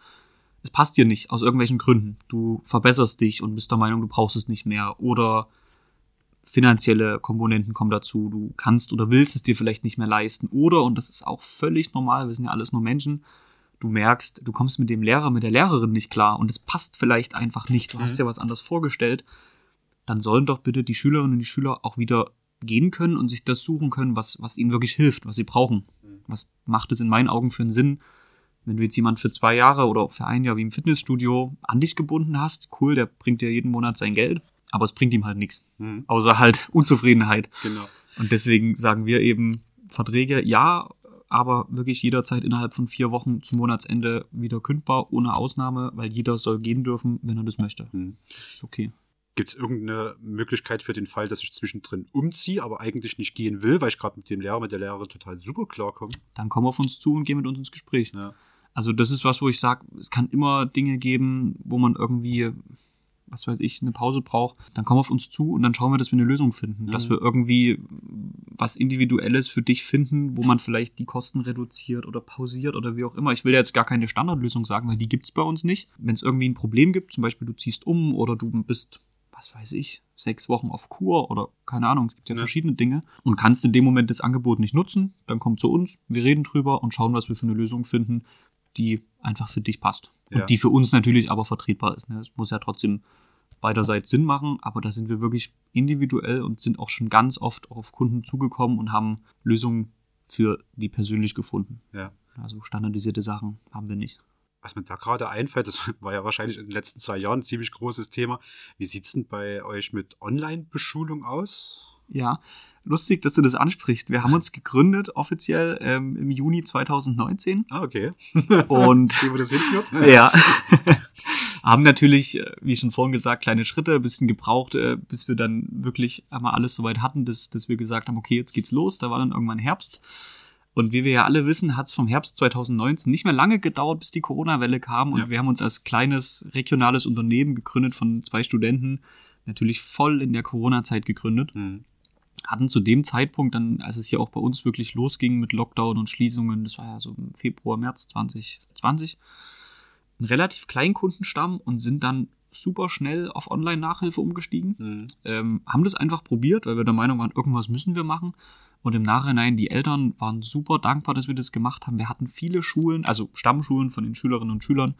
es passt dir nicht aus irgendwelchen Gründen, du verbesserst dich und bist der Meinung, du brauchst es nicht mehr oder finanzielle Komponenten kommen dazu, du kannst oder willst es dir vielleicht nicht mehr leisten oder, und das ist auch völlig normal, wir sind ja alles nur Menschen, du merkst, du kommst mit dem Lehrer, mit der Lehrerin nicht klar und es passt vielleicht einfach nicht, du hast Mhm. dir was anderes vorgestellt, dann sollen doch bitte die Schülerinnen und die Schüler auch wieder gehen können und sich das suchen können, was, was ihnen wirklich hilft, was sie brauchen. Mhm. Was macht es in meinen Augen für einen Sinn, wenn du jetzt jemand für zwei Jahre oder für ein Jahr wie im Fitnessstudio an dich gebunden hast? Cool, der bringt dir jeden Monat sein Geld, aber es bringt ihm halt nichts. Mhm. Außer halt Unzufriedenheit. Genau. Und deswegen sagen wir eben, Verträge ja, aber wirklich jederzeit innerhalb von vier Wochen zum Monatsende wieder kündbar, ohne Ausnahme, weil jeder soll gehen dürfen, wenn er das möchte. Mhm. Ist okay. Gibt es irgendeine Möglichkeit für den Fall, dass ich zwischendrin umziehe, aber eigentlich nicht gehen will, weil ich gerade mit dem Lehrer, mit der Lehrerin total super klarkomme? Dann komm auf uns zu und geh mit uns ins Gespräch. Ja. Also das ist was, wo ich sage, es kann immer Dinge geben, wo man irgendwie, was weiß ich, eine Pause braucht. Dann komm auf uns zu und dann schauen wir, dass wir eine Lösung finden. Mhm. Dass wir irgendwie was Individuelles für dich finden, wo man vielleicht die Kosten reduziert oder pausiert oder wie auch immer. Ich will jetzt gar keine Standardlösung sagen, weil die gibt's bei uns nicht. Wenn es irgendwie ein Problem gibt, zum Beispiel du ziehst um oder du bist was weiß ich, sechs Wochen auf Kur oder keine Ahnung, es gibt ja, Ja. verschiedene Dinge und kannst in dem Moment das Angebot nicht nutzen, dann komm zu uns, wir reden drüber und schauen, was wir für eine Lösung finden, die einfach für dich passt. Und Ja. die für uns natürlich aber vertretbar ist. Ne? Es muss ja trotzdem beiderseits Sinn machen, aber da sind wir wirklich individuell und sind auch schon ganz oft auf Kunden zugekommen und haben Lösungen für die persönlich gefunden. Ja. Also standardisierte Sachen haben wir nicht. Was mir da gerade einfällt, das [laughs] war ja wahrscheinlich in den letzten zwei Jahren ein ziemlich großes Thema. Wie sieht es denn bei euch mit Online-Beschulung aus? Ja, lustig, dass du das ansprichst. Wir haben uns gegründet offiziell ähm, im Juni 2019. Ah, okay. Und [laughs] Sehen, wo das hinführt? ja. [laughs] haben natürlich, äh, wie schon vorhin gesagt, kleine Schritte, ein bisschen gebraucht, äh, bis wir dann wirklich einmal alles soweit hatten, dass, dass wir gesagt haben, okay, jetzt geht's los. Da war dann irgendwann Herbst. Und wie wir ja alle wissen, hat es vom Herbst 2019 nicht mehr lange gedauert, bis die Corona-Welle kam. Und Ja. wir haben uns als kleines regionales Unternehmen gegründet von zwei Studenten, natürlich voll in der Corona-Zeit gegründet Hm. hatten zu dem Zeitpunkt dann, als es hier auch bei uns wirklich losging mit Lockdown und Schließungen, das war ja so im Februar, März 2020, einen relativ kleinen Kundenstamm und sind dann super schnell auf Online-Nachhilfe umgestiegen. Hm. Ähm, haben das einfach probiert, weil wir der Meinung waren, irgendwas müssen wir machen. Und im Nachhinein, die Eltern waren super dankbar, dass wir das gemacht haben. Wir hatten viele Schulen, also Stammschulen von den Schülerinnen und Schülern,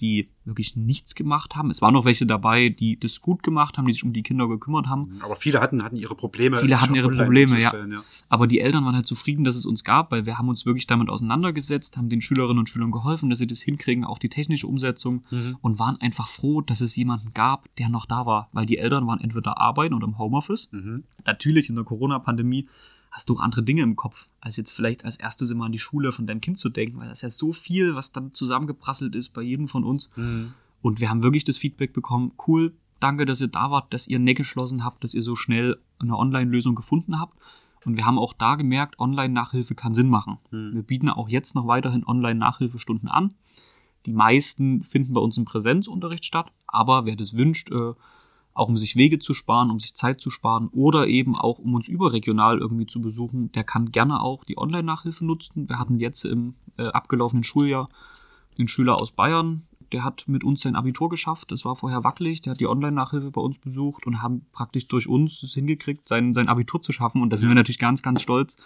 die wirklich nichts gemacht haben. Es waren noch welche dabei, die das gut gemacht haben, die sich um die Kinder gekümmert haben. Aber viele hatten, hatten ihre Probleme. Viele hatten ihre Probleme, ja. ja. Aber die Eltern waren halt zufrieden, dass es uns gab, weil wir haben uns wirklich damit auseinandergesetzt, haben den Schülerinnen und Schülern geholfen, dass sie das hinkriegen, auch die technische Umsetzung Mhm. und waren einfach froh, dass es jemanden gab, der noch da war, weil die Eltern waren entweder arbeiten oder im Homeoffice. Mhm. Natürlich in der Corona-Pandemie hast du auch andere Dinge im Kopf, als jetzt vielleicht als erstes immer an die Schule von deinem Kind zu denken, weil das ist ja so viel, was dann zusammengeprasselt ist bei jedem von uns. Mhm. Und wir haben wirklich das Feedback bekommen, cool, danke, dass ihr da wart, dass ihr Neck geschlossen habt, dass ihr so schnell eine Online-Lösung gefunden habt. Und wir haben auch da gemerkt, Online-Nachhilfe kann Sinn machen. Mhm. Wir bieten auch jetzt noch weiterhin Online-Nachhilfestunden an. Die meisten finden bei uns im Präsenzunterricht statt, aber wer das wünscht, äh, auch um sich Wege zu sparen, um sich Zeit zu sparen oder eben auch um uns überregional irgendwie zu besuchen, der kann gerne auch die Online-Nachhilfe nutzen. Wir hatten jetzt im äh, abgelaufenen Schuljahr einen Schüler aus Bayern, der hat mit uns sein Abitur geschafft. Das war vorher wackelig. Der hat die Online-Nachhilfe bei uns besucht und haben praktisch durch uns es hingekriegt, sein, sein Abitur zu schaffen. Und da sind Ja. wir natürlich ganz, ganz stolz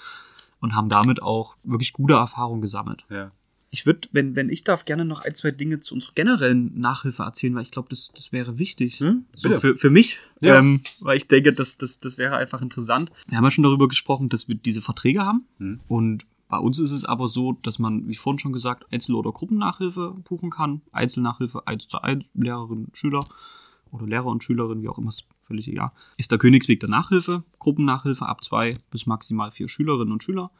und haben damit auch wirklich gute Erfahrungen gesammelt. Ja. Ich würde, wenn, wenn ich darf, gerne noch ein, zwei Dinge zu unserer generellen Nachhilfe erzählen, weil ich glaube, das, das wäre wichtig. Hm? So für, für mich, Ja. ähm, weil ich denke, das, das, das wäre einfach interessant. Wir haben ja schon darüber gesprochen, dass wir diese Verträge haben. Hm. Und bei uns ist es aber so, dass man, wie vorhin schon gesagt, Einzel- oder Gruppennachhilfe buchen kann. Einzelnachhilfe 1 zu 1, Lehrerin, Schüler oder Lehrer und Schülerin, wie auch immer, ist völlig egal. Ist der Königsweg der Nachhilfe, Gruppennachhilfe ab zwei bis maximal vier Schülerinnen und Schüler.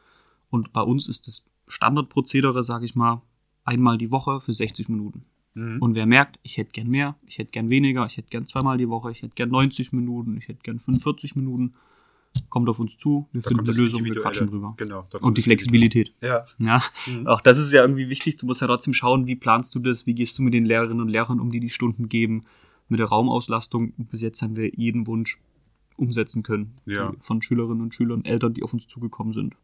Und bei uns ist das Standardprozedere, sage ich mal, einmal die Woche für 60 Minuten. Mhm. Und wer merkt, ich hätte gern mehr, ich hätte gern weniger, ich hätte gern zweimal die Woche, ich hätte gern 90 Minuten, ich hätte gern 45 Minuten, kommt auf uns zu, wir Da finden eine Lösung, wir quatschen drüber. Genau. Und die Flexibilität. Ja. Ja, Mhm. auch das ist ja irgendwie wichtig. Du musst ja trotzdem schauen, wie planst du das, wie gehst du mit den Lehrerinnen und Lehrern um, die die Stunden geben, mit der Raumauslastung. Bis jetzt haben wir jeden Wunsch umsetzen können Ja. von Schülerinnen und Schülern, Eltern, die auf uns zugekommen sind.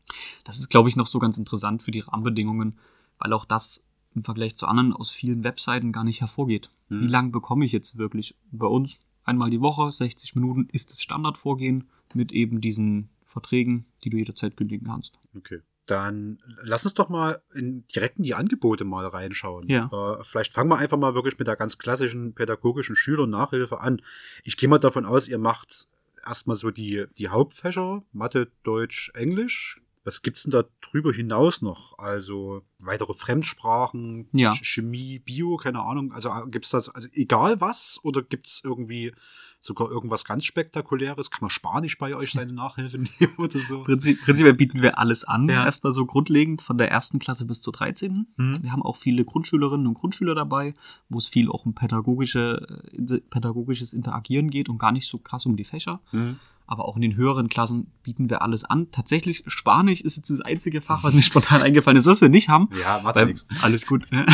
Das ist, glaube ich, noch so ganz interessant für die Rahmenbedingungen, weil auch das im Vergleich zu anderen aus vielen Webseiten gar nicht hervorgeht. Mhm. Wie lange bekomme ich jetzt wirklich? Bei uns einmal die Woche, 60 Minuten ist das Standardvorgehen mit eben diesen Verträgen, die du jederzeit kündigen kannst. Okay. Dann lass uns doch mal in, direkt in die Angebote mal reinschauen. Ja. Äh, vielleicht fangen wir einfach mal wirklich mit der ganz klassischen pädagogischen Schülernachhilfe an. Ich gehe mal davon aus, ihr macht erstmal so die, die Hauptfächer, Mathe, Deutsch, Englisch. Was gibt's denn da drüber hinaus noch? Also weitere Fremdsprachen, Ja. Ch- Chemie, Bio, keine Ahnung. Also äh, gibt's das, also egal was, oder gibt's irgendwie sogar irgendwas ganz Spektakuläres? Kann man Spanisch bei euch seine Nachhilfe [laughs] nehmen oder so? Prinzip, prinzipiell bieten wir alles an. Ja. Erstmal so grundlegend von der ersten Klasse bis zur 13. Hm? Wir haben auch viele Grundschülerinnen und Grundschüler dabei, wo es viel auch um pädagogische, äh, pädagogisches Interagieren geht und gar nicht so krass um die Fächer. Hm? Aber auch in den höheren Klassen bieten wir alles an. Tatsächlich, Spanisch ist jetzt das einzige Fach, was mir [laughs] spontan eingefallen ist, was wir nicht haben. Ja, macht Weil, nichts. alles gut. ne?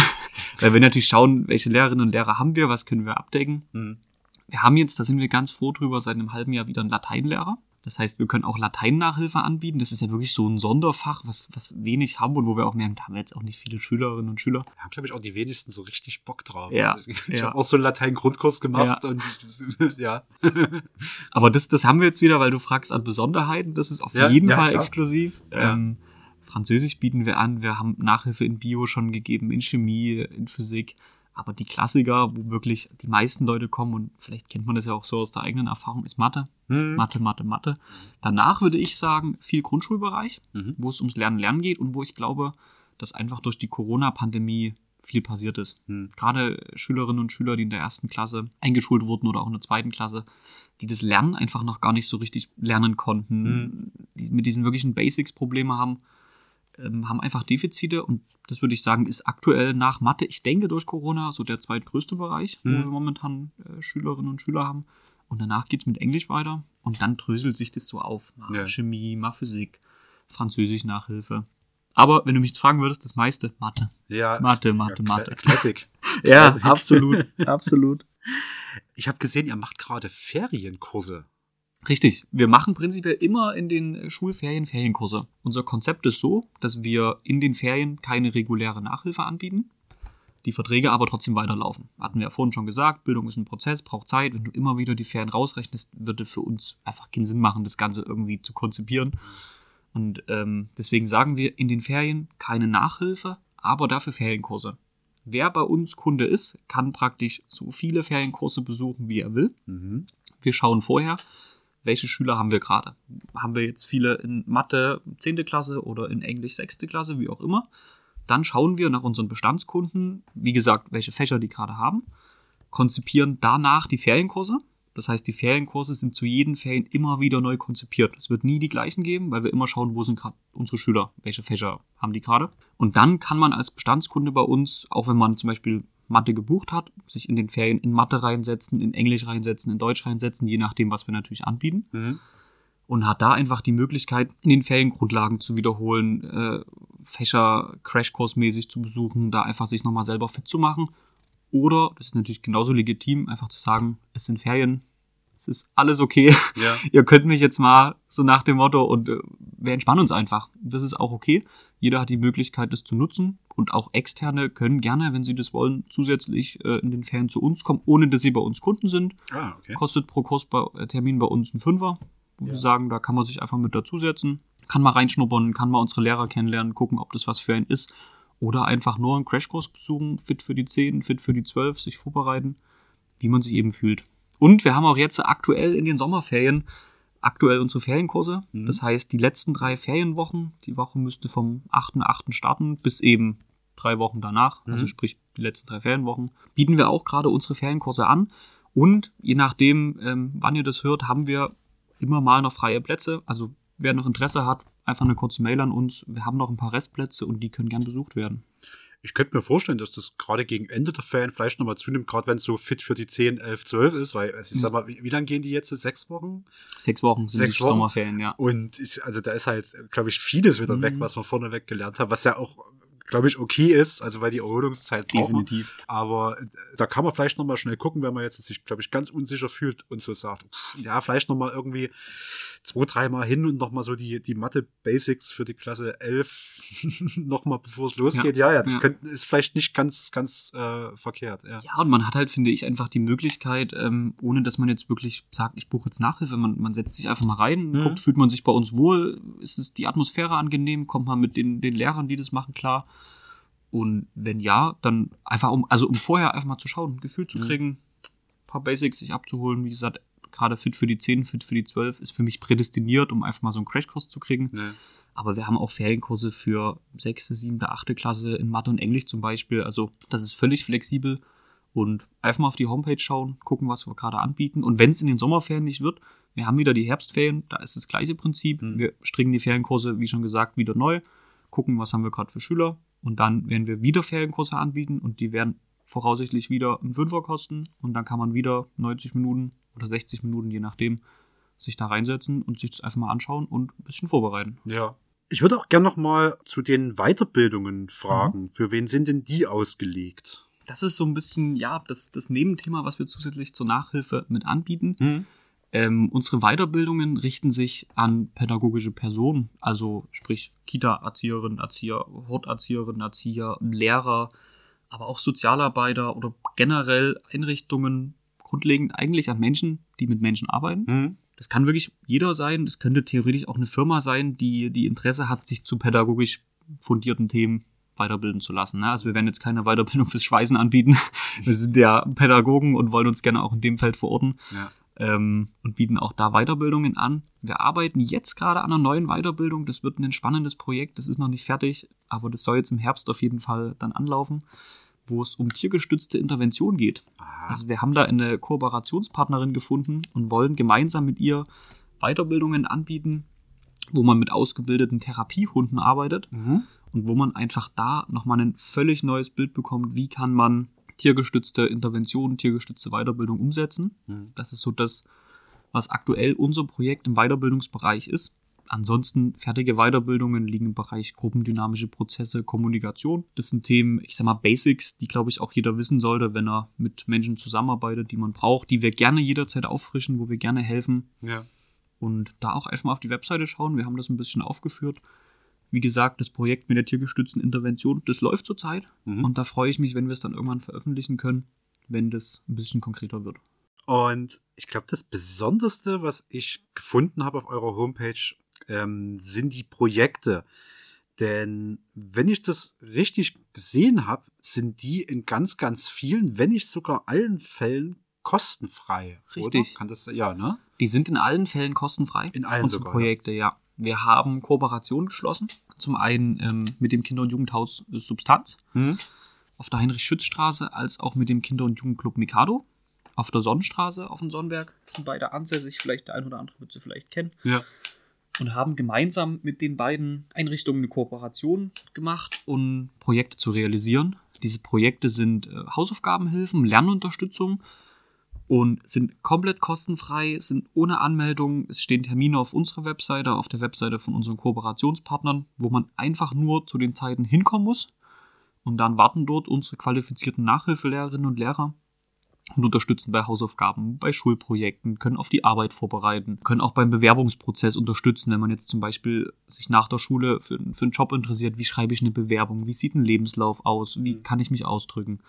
Weil wir natürlich schauen, welche Lehrerinnen und Lehrer haben wir, was können wir abdecken. Hm. Wir haben jetzt, da sind wir ganz froh drüber, seit einem halben Jahr wieder einen Lateinlehrer. Das heißt, wir können auch Lateinnachhilfe anbieten. Das ist ja wirklich so ein Sonderfach, was, was wenig haben und wo wir auch merken, da haben wir jetzt auch nicht viele Schülerinnen und Schüler. Da haben, glaube ich, auch die wenigsten so richtig Bock drauf. Ja, Ich, ich ja. habe auch so einen Latein-Grundkurs gemacht und [laughs] ja. [laughs] Aber das, das haben wir jetzt wieder, weil du fragst an Besonderheiten. Das ist auf Ja, jeden ja, Fall klar. exklusiv. Ja. Ähm, Französisch bieten wir an. Wir haben Nachhilfe in Bio schon gegeben, in Chemie, in Physik. Aber die Klassiker, wo wirklich die meisten Leute kommen, und vielleicht kennt man das ja auch so aus der eigenen Erfahrung, ist Mathe. Mhm. Mathe, Mathe, Mathe. Danach würde ich sagen, viel Grundschulbereich, Mhm. wo es ums Lernen, Lernen geht und wo ich glaube, dass einfach durch die Corona-Pandemie viel passiert ist. Mhm. Gerade Schülerinnen und Schüler, die in der ersten Klasse eingeschult wurden oder auch in der zweiten Klasse, die das Lernen einfach noch gar nicht so richtig lernen konnten, die mit diesen wirklichen Basics Probleme haben, ähm, haben einfach Defizite und das würde ich sagen, ist aktuell nach Mathe, ich denke durch Corona, so der zweitgrößte Bereich, wo Mhm. wir momentan äh, Schülerinnen und Schüler haben. Und danach geht es mit Englisch weiter und dann dröselt sich das so auf. Mal Ja. Chemie, mal Physik, Französisch Nachhilfe. Aber wenn du mich jetzt fragen würdest, das meiste, Mathe. Ja, Mathe, Mathe, ja, Mathe. Classic. [laughs] Ja, Klassik. absolut, [laughs] absolut. Ich habe gesehen, ihr macht gerade Ferienkurse. Richtig. Wir machen prinzipiell immer in den Schulferien Ferienkurse. Unser Konzept ist so, dass wir in den Ferien keine reguläre Nachhilfe anbieten, die Verträge aber trotzdem weiterlaufen. Hatten wir ja vorhin schon gesagt, Bildung ist ein Prozess, braucht Zeit. Wenn du immer wieder die Ferien rausrechnest, würde für uns einfach keinen Sinn machen, das Ganze irgendwie zu konzipieren. Und ähm, deswegen sagen wir in den Ferien keine Nachhilfe, aber dafür Ferienkurse. Wer bei uns Kunde ist, kann praktisch so viele Ferienkurse besuchen, wie er will. Mhm. Wir schauen vorher, welche Schüler haben wir gerade. Haben wir jetzt viele in Mathe 10. Klasse oder in Englisch 6. Klasse, wie auch immer. Dann schauen wir nach unseren Bestandskunden, wie gesagt, welche Fächer die gerade haben, konzipieren danach die Ferienkurse. Das heißt, die Ferienkurse sind zu jeden Ferien immer wieder neu konzipiert. Es wird nie die gleichen geben, weil wir immer schauen, wo sind gerade unsere Schüler, welche Fächer haben die gerade. Und dann kann man als Bestandskunde bei uns, auch wenn man zum Beispiel Mathe gebucht hat, sich in den Ferien in Mathe reinsetzen, in Englisch reinsetzen, in Deutsch reinsetzen, je nachdem, was wir natürlich anbieten. Mhm. Und hat da einfach die Möglichkeit, in den Ferien Grundlagen zu wiederholen, äh, Fächer Crashkurs-mäßig zu besuchen, da einfach sich nochmal selber fit zu machen. Oder, das ist natürlich genauso legitim, einfach zu sagen, es sind Ferien, es ist alles okay. Ja. [laughs] Ihr könnt mich jetzt mal so nach dem Motto und äh, wir entspannen uns einfach. Das ist auch okay. Jeder hat die Möglichkeit, das zu nutzen. Und auch Externe können gerne, wenn sie das wollen, zusätzlich äh, in den Ferien zu uns kommen, ohne dass sie bei uns Kunden sind. Ah, okay. Kostet pro Kurs bei, äh, Termin bei uns ein Fünfer. Wo Ja. wir sagen, da kann man sich einfach mit dazusetzen. Kann mal reinschnuppern, kann mal unsere Lehrer kennenlernen, gucken, ob das was für einen ist. Oder einfach nur einen Crashkurs besuchen, fit für die 10, fit für die 12, sich vorbereiten, wie man sich eben fühlt. Und wir haben auch jetzt aktuell in den Sommerferien aktuell unsere Ferienkurse. Mhm. Das heißt, die letzten drei Ferienwochen, die Woche müsste vom 8.8. starten bis eben drei Wochen danach, also Mhm. sprich die letzten drei Ferienwochen, bieten wir auch gerade unsere Ferienkurse an. Und je nachdem, ähm, wann ihr das hört, haben wir immer mal noch freie Plätze. Also wer noch Interesse hat, einfach eine kurze Mail an uns. Wir haben noch ein paar Restplätze und die können gern besucht werden. Ich könnte mir vorstellen, dass das gerade gegen Ende der Ferien vielleicht nochmal zunimmt, gerade wenn es so fit für die 10, 11, 12 ist, weil, also ich sag mal, wie, wie lange gehen die jetzt? Sechs Wochen? Sechs Wochen sind Sechs die Wochen? Sommerferien, ja. Und ich, also da ist halt, glaube ich, vieles wieder Mhm. weg, was wir vorneweg gelernt haben, was ja auch, glaube ich, okay ist, also weil die Erholungszeit. Definitiv. Aber äh, da kann man vielleicht nochmal schnell gucken, wenn man jetzt sich, glaube ich, ganz unsicher fühlt und so sagt, pff, ja, vielleicht nochmal irgendwie zwei, dreimal hin und nochmal so die, die Mathe-Basics für die Klasse 11 [laughs] nochmal, bevor es losgeht. Ja, ja, das Ja. Könnte, ist vielleicht nicht ganz, ganz äh, verkehrt. Ja. Ja, und man hat halt, finde ich, einfach die Möglichkeit, ähm, ohne dass man jetzt wirklich sagt, ich buche jetzt Nachhilfe, man, man setzt sich einfach mal rein, Mhm. guckt, fühlt man sich bei uns wohl, ist es die Atmosphäre angenehm, kommt man mit den, den Lehrern, die das machen, klar. Und wenn ja, dann einfach um, also um vorher einfach mal zu schauen, ein Gefühl zu Mhm. kriegen, ein paar Basics sich abzuholen, wie gesagt, gerade fit für die 10, fit für die 12 ist für mich prädestiniert, um einfach mal so einen Crashkurs zu kriegen. Ne. Aber wir haben auch Ferienkurse für sechste, siebte, achte Klasse in Mathe und Englisch zum Beispiel. Also das ist völlig flexibel. Und einfach mal auf die Homepage schauen, gucken, was wir gerade anbieten. Und wenn es in den Sommerferien nicht wird, wir haben wieder die Herbstferien, da ist das gleiche Prinzip. Mhm. Wir stricken die Ferienkurse, wie schon gesagt, wieder neu, gucken, was haben wir gerade für Schüler. Und dann werden wir wieder Ferienkurse anbieten und die werden voraussichtlich wieder einen Fünfer kosten. Und dann kann man wieder 90 Minuten oder 60 Minuten, je nachdem, sich da reinsetzen und sich das einfach mal anschauen und ein bisschen vorbereiten. Ja. Ich würde auch gerne noch mal zu den Weiterbildungen fragen. Für wen sind denn die ausgelegt? Das ist so ein bisschen, ja, das, das Nebenthema, was wir zusätzlich zur Nachhilfe mit anbieten. Ähm, unsere Weiterbildungen richten sich an pädagogische Personen, also sprich Kita-Erzieherinnen, Erzieher, Horterzieherinnen, Erzieher, Lehrer, aber auch Sozialarbeiter oder generell Einrichtungen, grundlegend eigentlich an Menschen, die mit Menschen arbeiten. Mhm. Das kann wirklich jeder sein. Das könnte theoretisch auch eine Firma sein, die, die Interesse hat, sich zu pädagogisch fundierten Themen weiterbilden zu lassen. Ne? Also wir werden jetzt keine Weiterbildung fürs Schweißen anbieten. [laughs] Wir sind ja Pädagogen und wollen uns gerne auch in dem Feld verorten. Ja. Ähm, und bieten auch da Weiterbildungen an. Wir arbeiten jetzt gerade an einer neuen Weiterbildung. Das wird ein spannendes Projekt. Das ist noch nicht fertig, aber das soll jetzt im Herbst auf jeden Fall dann anlaufen, wo es um tiergestützte Intervention geht. Aha. Also wir haben da eine Kooperationspartnerin gefunden und wollen gemeinsam mit ihr Weiterbildungen anbieten, wo man mit ausgebildeten Therapiehunden arbeitet mhm. und wo man einfach da nochmal ein völlig neues Bild bekommt, wie kann man tiergestützte Interventionen, tiergestützte Weiterbildung umsetzen. Mhm. Das ist so das, was aktuell unser Projekt im Weiterbildungsbereich ist. Ansonsten fertige Weiterbildungen liegen im Bereich gruppendynamische Prozesse, Kommunikation. Das sind Themen, ich sag mal Basics, die glaube ich auch jeder wissen sollte, wenn er mit Menschen zusammenarbeitet, die man braucht, die wir gerne jederzeit auffrischen, wo wir gerne helfen. Ja. Und da auch einfach mal auf die Webseite schauen. Wir haben das ein bisschen aufgeführt. Wie gesagt, das Projekt mit der tiergestützten Intervention, das läuft zurzeit. Mhm. Und da freue ich mich, wenn wir es dann irgendwann veröffentlichen können, wenn das ein bisschen konkreter wird. Und ich glaube, das Besonderste, was ich gefunden habe auf eurer Homepage, ähm, sind die Projekte. Denn wenn ich das richtig gesehen habe, sind die in ganz, ganz vielen, wenn nicht sogar allen Fällen kostenfrei. Richtig. Oder? Kann das, ja, ne? Die sind in allen Fällen kostenfrei. In allen Unsere sogar, Projekte, ja. ja. Wir haben Kooperationen geschlossen. Zum einen ähm, mit dem Kinder- und Jugendhaus Substanz mhm. auf der Heinrich-Schütz-Straße, als auch mit dem Kinder- und Jugendclub Mikado auf der Sonnenstraße auf dem Sonnenberg. Das sind beide ansässig, vielleicht der ein oder andere wird sie vielleicht kennen. Ja. Und haben gemeinsam mit den beiden Einrichtungen eine Kooperation gemacht, um Projekte zu realisieren. Diese Projekte sind äh, Hausaufgabenhilfen, Lernunterstützung und sind komplett kostenfrei, sind ohne Anmeldung. Es stehen Termine auf unserer Webseite, auf der Webseite von unseren Kooperationspartnern, wo man einfach nur zu den Zeiten hinkommen muss. Und dann warten dort unsere qualifizierten Nachhilfelehrerinnen und Lehrer und unterstützen bei Hausaufgaben, bei Schulprojekten, können auf die Arbeit vorbereiten, können auch beim Bewerbungsprozess unterstützen, wenn man jetzt zum Beispiel sich nach der Schule für, für einen Job interessiert, wie schreibe ich eine Bewerbung, wie sieht ein Lebenslauf aus, wie kann ich mich ausdrücken.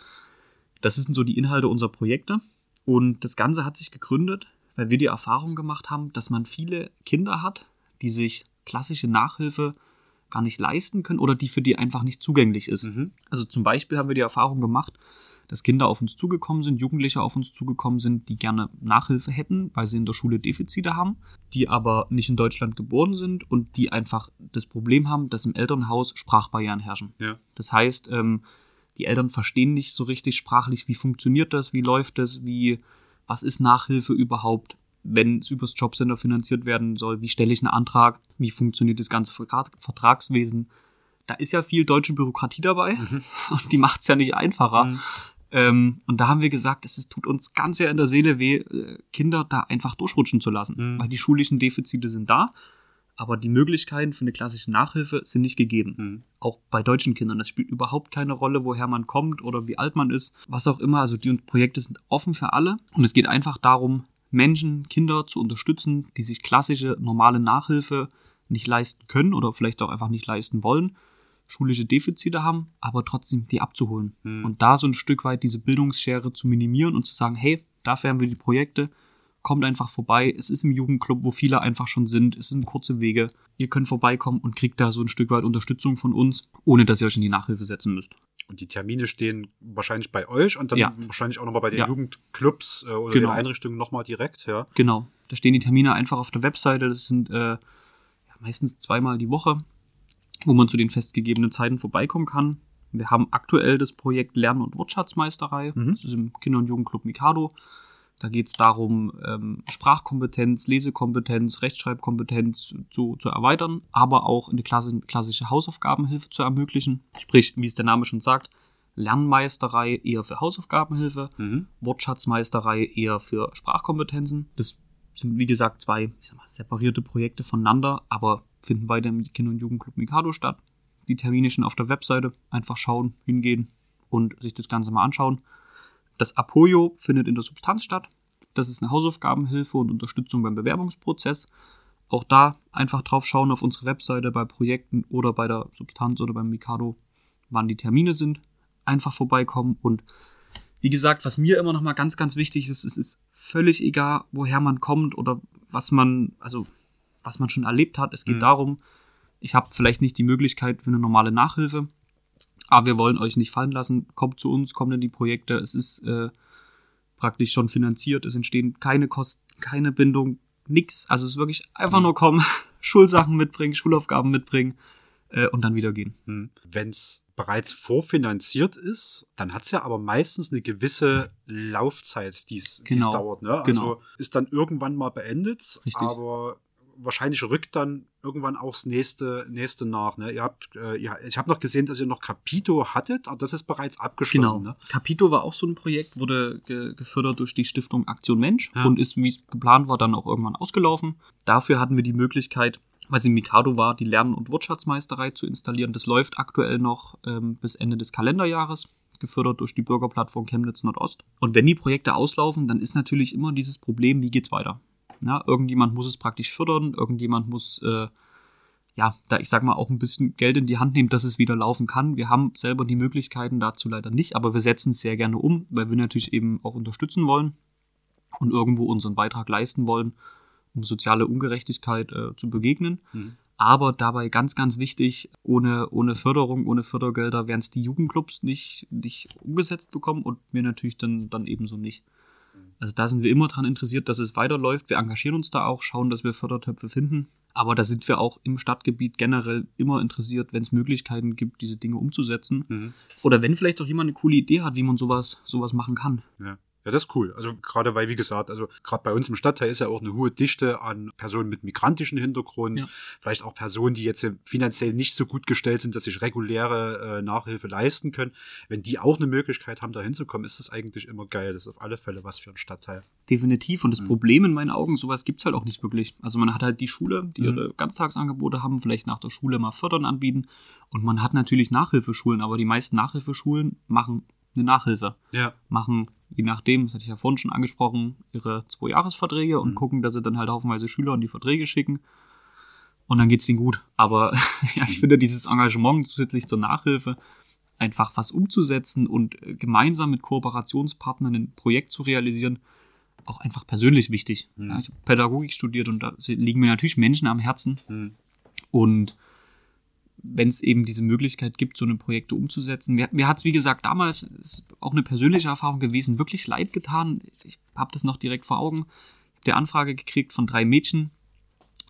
Das sind so die Inhalte unserer Projekte. Und das Ganze hat sich gegründet, weil wir die Erfahrung gemacht haben, dass man viele Kinder hat, die sich klassische Nachhilfe gar nicht leisten können oder die für die einfach nicht zugänglich ist. Mhm. Also zum Beispiel haben wir die Erfahrung gemacht, dass Kinder auf uns zugekommen sind, Jugendliche auf uns zugekommen sind, die gerne Nachhilfe hätten, weil sie in der Schule Defizite haben, die aber nicht in Deutschland geboren sind und die einfach das Problem haben, dass im Elternhaus Sprachbarrieren herrschen. Ja. Das heißt, ähm, die Eltern verstehen nicht so richtig sprachlich, wie funktioniert das, wie läuft das, wie, was ist Nachhilfe überhaupt, wenn es übers Jobcenter finanziert werden soll, wie stelle ich einen Antrag, wie funktioniert das ganze Vertragswesen. Da ist ja viel deutsche Bürokratie dabei mhm. [laughs] und die macht es ja nicht einfacher. Mhm. Ähm, und da haben wir gesagt, es tut uns ganz sehr in der Seele weh, äh, Kinder da einfach durchrutschen zu lassen, mhm. weil die schulischen Defizite sind da aber die Möglichkeiten für eine klassische Nachhilfe sind nicht gegeben. Mhm. Auch bei deutschen Kindern. Das spielt überhaupt keine Rolle, woher man kommt oder wie alt man ist. Was auch immer. Also die Projekte sind offen für alle. Und es geht einfach darum, Menschen, Kinder zu unterstützen, die sich klassische, normale Nachhilfe nicht leisten können oder vielleicht auch einfach nicht leisten wollen, schulische Defizite haben, aber trotzdem die abzuholen. Mhm. Und da so ein Stück weit diese Bildungsschere zu minimieren und zu sagen, hey, dafür haben wir die Projekte, kommt einfach vorbei. Es ist im Jugendclub, wo viele einfach schon sind. Es sind kurze Wege. Ihr könnt vorbeikommen und kriegt da so ein Stück weit Unterstützung von uns, ohne dass ihr euch in die Nachhilfe setzen müsst. Und die Termine stehen wahrscheinlich bei euch und dann ja. wahrscheinlich auch nochmal bei den ja. Jugendclubs äh, oder genau. den Einrichtungen nochmal direkt, ja. Genau. Da stehen die Termine einfach auf der Webseite. Das sind äh, ja, meistens zweimal die Woche, wo man zu den festgegebenen Zeiten vorbeikommen kann. Wir haben aktuell das Projekt Lern- und Wortschatzmeisterei. Mhm. Das ist im Kinder- und Jugendclub Mikado. Da geht es darum, ähm, Sprachkompetenz, Lesekompetenz, Rechtschreibkompetenz zu, zu erweitern, aber auch eine klassische Hausaufgabenhilfe zu ermöglichen. Sprich, wie es der Name schon sagt, Lernmeisterei eher für Hausaufgabenhilfe, mhm. Wortschatzmeisterei eher für Sprachkompetenzen. Das sind, wie gesagt, zwei mal, separierte Projekte voneinander, aber finden beide im Kinder- und Jugendclub Mikado statt. Die Termine schon auf der Webseite. Einfach schauen, hingehen und sich das Ganze mal anschauen. Das Apoyo findet in der Substanz statt. Das ist eine Hausaufgabenhilfe und Unterstützung beim Bewerbungsprozess. Auch da einfach drauf schauen auf unsere Webseite bei Projekten oder bei der Substanz oder beim Mikado, wann die Termine sind. Einfach vorbeikommen und wie gesagt, was mir immer noch mal ganz, ganz wichtig ist, es ist völlig egal, woher man kommt oder was man, also was man schon erlebt hat. Es geht mhm. darum, ich habe vielleicht nicht die Möglichkeit für eine normale Nachhilfe, Aber wir wollen euch nicht fallen lassen. Kommt zu uns, kommt in die Projekte. Es ist äh, praktisch schon finanziert. Es entstehen keine Kosten, keine Bindung, nix. Also es ist wirklich einfach nur kommen, [laughs] Schulsachen mitbringen, Schulaufgaben mitbringen äh, und dann wieder gehen. Hm. Wenn es bereits vorfinanziert ist, dann hat es ja aber meistens eine gewisse Laufzeit, die es Genau. dauert. Ne? Also Genau. ist dann irgendwann mal beendet, Richtig. aber wahrscheinlich rückt dann irgendwann auch das nächste, nächste nach. Ne? Ihr habt, äh, ihr, ich habe noch gesehen, dass ihr noch Capito hattet, aber das ist bereits abgeschlossen. Genau. Ne? Capito war auch so ein Projekt, wurde ge gefördert durch die Stiftung Aktion Mensch Ja. und ist, wie es geplant war, dann auch irgendwann ausgelaufen. Dafür hatten wir die Möglichkeit, weil es in Mikado war, die Lern- und Wirtschaftsmeisterei zu installieren. Das läuft aktuell noch ähm, bis Ende des Kalenderjahres, gefördert durch die Bürgerplattform Chemnitz Nordost. Und wenn die Projekte auslaufen, dann ist natürlich immer dieses Problem, wie geht's weiter? Ja, irgendjemand muss es praktisch fördern, irgendjemand muss äh, ja, da ich sag mal auch ein bisschen Geld in die Hand nehmen, dass es wieder laufen kann. Wir haben selber die Möglichkeiten dazu leider nicht, aber wir setzen es sehr gerne um, weil wir natürlich eben auch unterstützen wollen und irgendwo unseren Beitrag leisten wollen, um soziale Ungerechtigkeit äh, zu begegnen. Mhm. Aber dabei ganz, ganz wichtig, ohne, ohne Förderung, ohne Fördergelder werden es die Jugendclubs nicht, nicht umgesetzt bekommen und wir natürlich dann, dann ebenso nicht. Also da sind wir immer daran interessiert, dass es weiterläuft. Wir engagieren uns da auch, schauen, dass wir Fördertöpfe finden. Aber da sind wir auch im Stadtgebiet generell immer interessiert, wenn es Möglichkeiten gibt, diese Dinge umzusetzen. Mhm. Oder wenn vielleicht auch jemand eine coole Idee hat, wie man sowas, sowas machen kann. Ja. Ja, das ist cool. Also gerade weil, wie gesagt, also gerade bei uns im Stadtteil ist ja auch eine hohe Dichte an Personen mit migrantischem Hintergrund, Ja. vielleicht auch Personen, die jetzt finanziell nicht so gut gestellt sind, dass sich reguläre äh, Nachhilfe leisten können. Wenn die auch eine Möglichkeit haben, da hinzukommen, ist das eigentlich immer geil. Das ist auf alle Fälle was für einen Stadtteil. Definitiv. Und das Mhm. Problem in meinen Augen, sowas gibt's halt auch nicht wirklich. Also man hat halt die Schule, die Mhm. ihre Ganztagsangebote haben, vielleicht nach der Schule mal Fördern anbieten. Und man hat natürlich Nachhilfeschulen, aber die meisten Nachhilfeschulen machen eine Nachhilfe. Ja. Machen, je nachdem, das hatte ich ja vorhin schon angesprochen, ihre Zwei-Jahres-Verträge und Mhm. gucken, dass sie dann halt haufenweise Schüler und die Verträge schicken. Und dann geht's denen gut. Aber [laughs] ja, ich finde dieses Engagement zusätzlich zur Nachhilfe, einfach was umzusetzen und äh, gemeinsam mit Kooperationspartnern ein Projekt zu realisieren, auch einfach persönlich wichtig. Mhm. Ja, ich habe Pädagogik studiert und da liegen mir natürlich Menschen am Herzen. Hm. Und wenn es eben diese Möglichkeit gibt, so eine Projekte umzusetzen. Mir, mir hat es, wie gesagt, damals ist auch eine persönliche Erfahrung gewesen, wirklich leid getan. Ich habe das noch direkt vor Augen. Ich habe die Anfrage gekriegt von drei Mädchen,